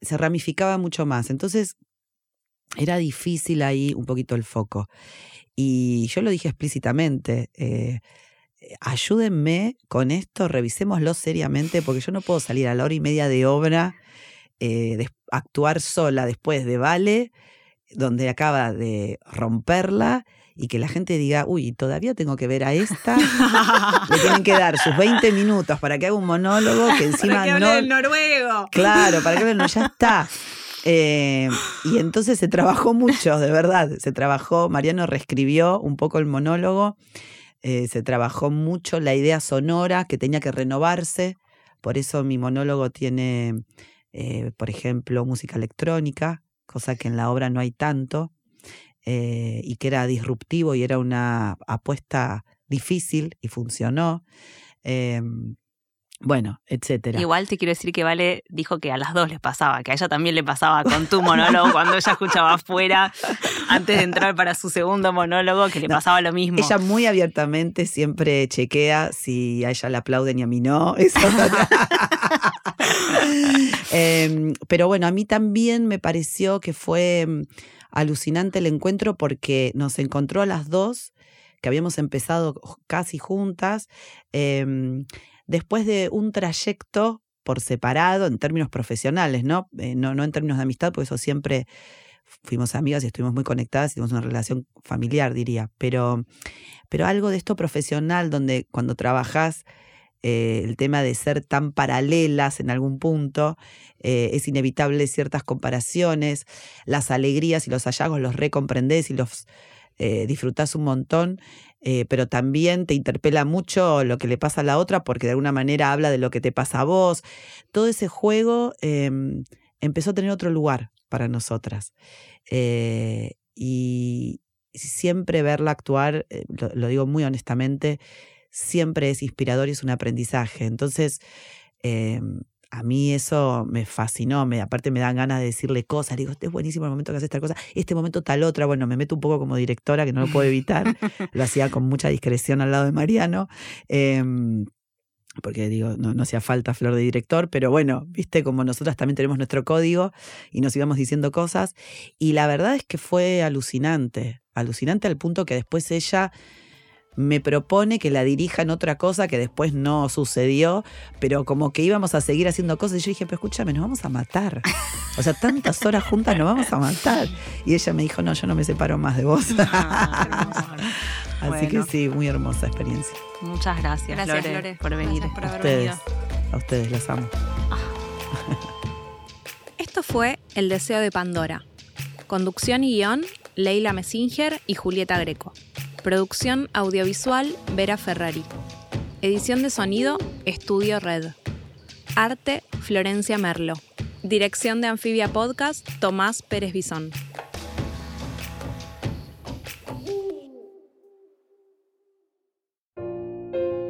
Se ramificaba mucho más. Entonces, era difícil ahí un poquito el foco. Y yo lo dije explícitamente. eh, ayúdenme con esto, revisémoslo seriamente, porque yo no puedo salir a la hora y media de obra, eh, actuar sola después de Vale, donde acaba de romperla, y que la gente diga, uy, todavía tengo que ver a esta. Le tienen que dar sus 20 minutos para que haga un monólogo que encima no. noruego. Claro, para que no, ya está. Eh, y entonces se trabajó mucho, de verdad. Se trabajó, Mariano reescribió un poco el monólogo, eh, se trabajó mucho la idea sonora que tenía que renovarse. Por eso mi monólogo tiene, eh, por ejemplo, música electrónica, cosa que en la obra no hay tanto, y que era disruptivo y era una apuesta difícil y funcionó. Eh, bueno, etcétera. Igual te quiero decir que Vale dijo que a las dos les pasaba, que a ella también le pasaba con tu monólogo cuando ella escuchaba afuera, antes de entrar para su segundo monólogo, que le No, pasaba lo mismo. Ella muy abiertamente siempre chequea si a ella le aplauden y a mí no. Eso. Em, pero bueno, a mí también me pareció que fue em, alucinante el encuentro porque nos encontró a las dos, que habíamos empezado casi juntas, em, después de un trayecto por separado en términos profesionales, ¿no? Eh, no, no en términos de amistad, porque eso siempre fuimos amigas y estuvimos muy conectadas y tuvimos una relación familiar, diría, pero, pero algo de esto profesional, donde cuando trabajas eh, el tema de ser tan paralelas en algún punto, eh, es inevitable ciertas comparaciones, las alegrías y los hallazgos los recomprendés y los eh, disfrutás un montón, eh, pero también te interpela mucho lo que le pasa a la otra porque de alguna manera habla de lo que te pasa a vos. Todo ese juego eh, empezó a tener otro lugar para nosotras. Eh, y siempre verla actuar, eh, lo, digo muy honestamente, siempre es inspirador y es un aprendizaje. Entonces, eh, a mí eso me fascinó, me, aparte me dan ganas de decirle cosas, digo, este es buenísimo el momento que haces tal cosa, este momento tal otra, bueno, me meto un poco como directora, que no lo puedo evitar, lo hacía con mucha discreción al lado de Mariano, eh, porque digo, no, no hacía falta flor de director, pero bueno, viste como nosotras también tenemos nuestro código y nos íbamos diciendo cosas, y la verdad es que fue alucinante, alucinante al punto que después ella me propone que la dirija en otra cosa que después no sucedió, pero como que íbamos a seguir haciendo cosas. Y yo dije, pero escúchame, nos vamos a matar. O sea, tantas horas juntas nos vamos a matar. Y ella me dijo, no, yo no me separo más de vos. Ah, Así que sí, muy hermosa experiencia. Muchas gracias, Gracias, Lore, Lore. por venir. Gracias por A haber ustedes, venido. a ustedes los amo. Esto fue El Deseo de Pandora. Conducción y guion, Leila Messinger y Julieta Greco. Producción audiovisual, Vera Ferrari. Edición de sonido, Estudio Red. Arte, Florencia Merlo. Dirección de Anfibia Podcast, Tomás Pérez Bisón.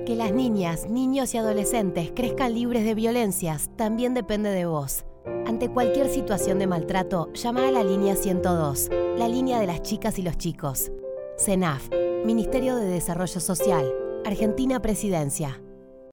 Que las niñas, niños y adolescentes crezcan libres de violencias también depende de vos. Ante cualquier situación de maltrato, llama a la línea 102, la línea de las chicas y los chicos. CENAF, Ministerio de Desarrollo Social, Argentina Presidencia.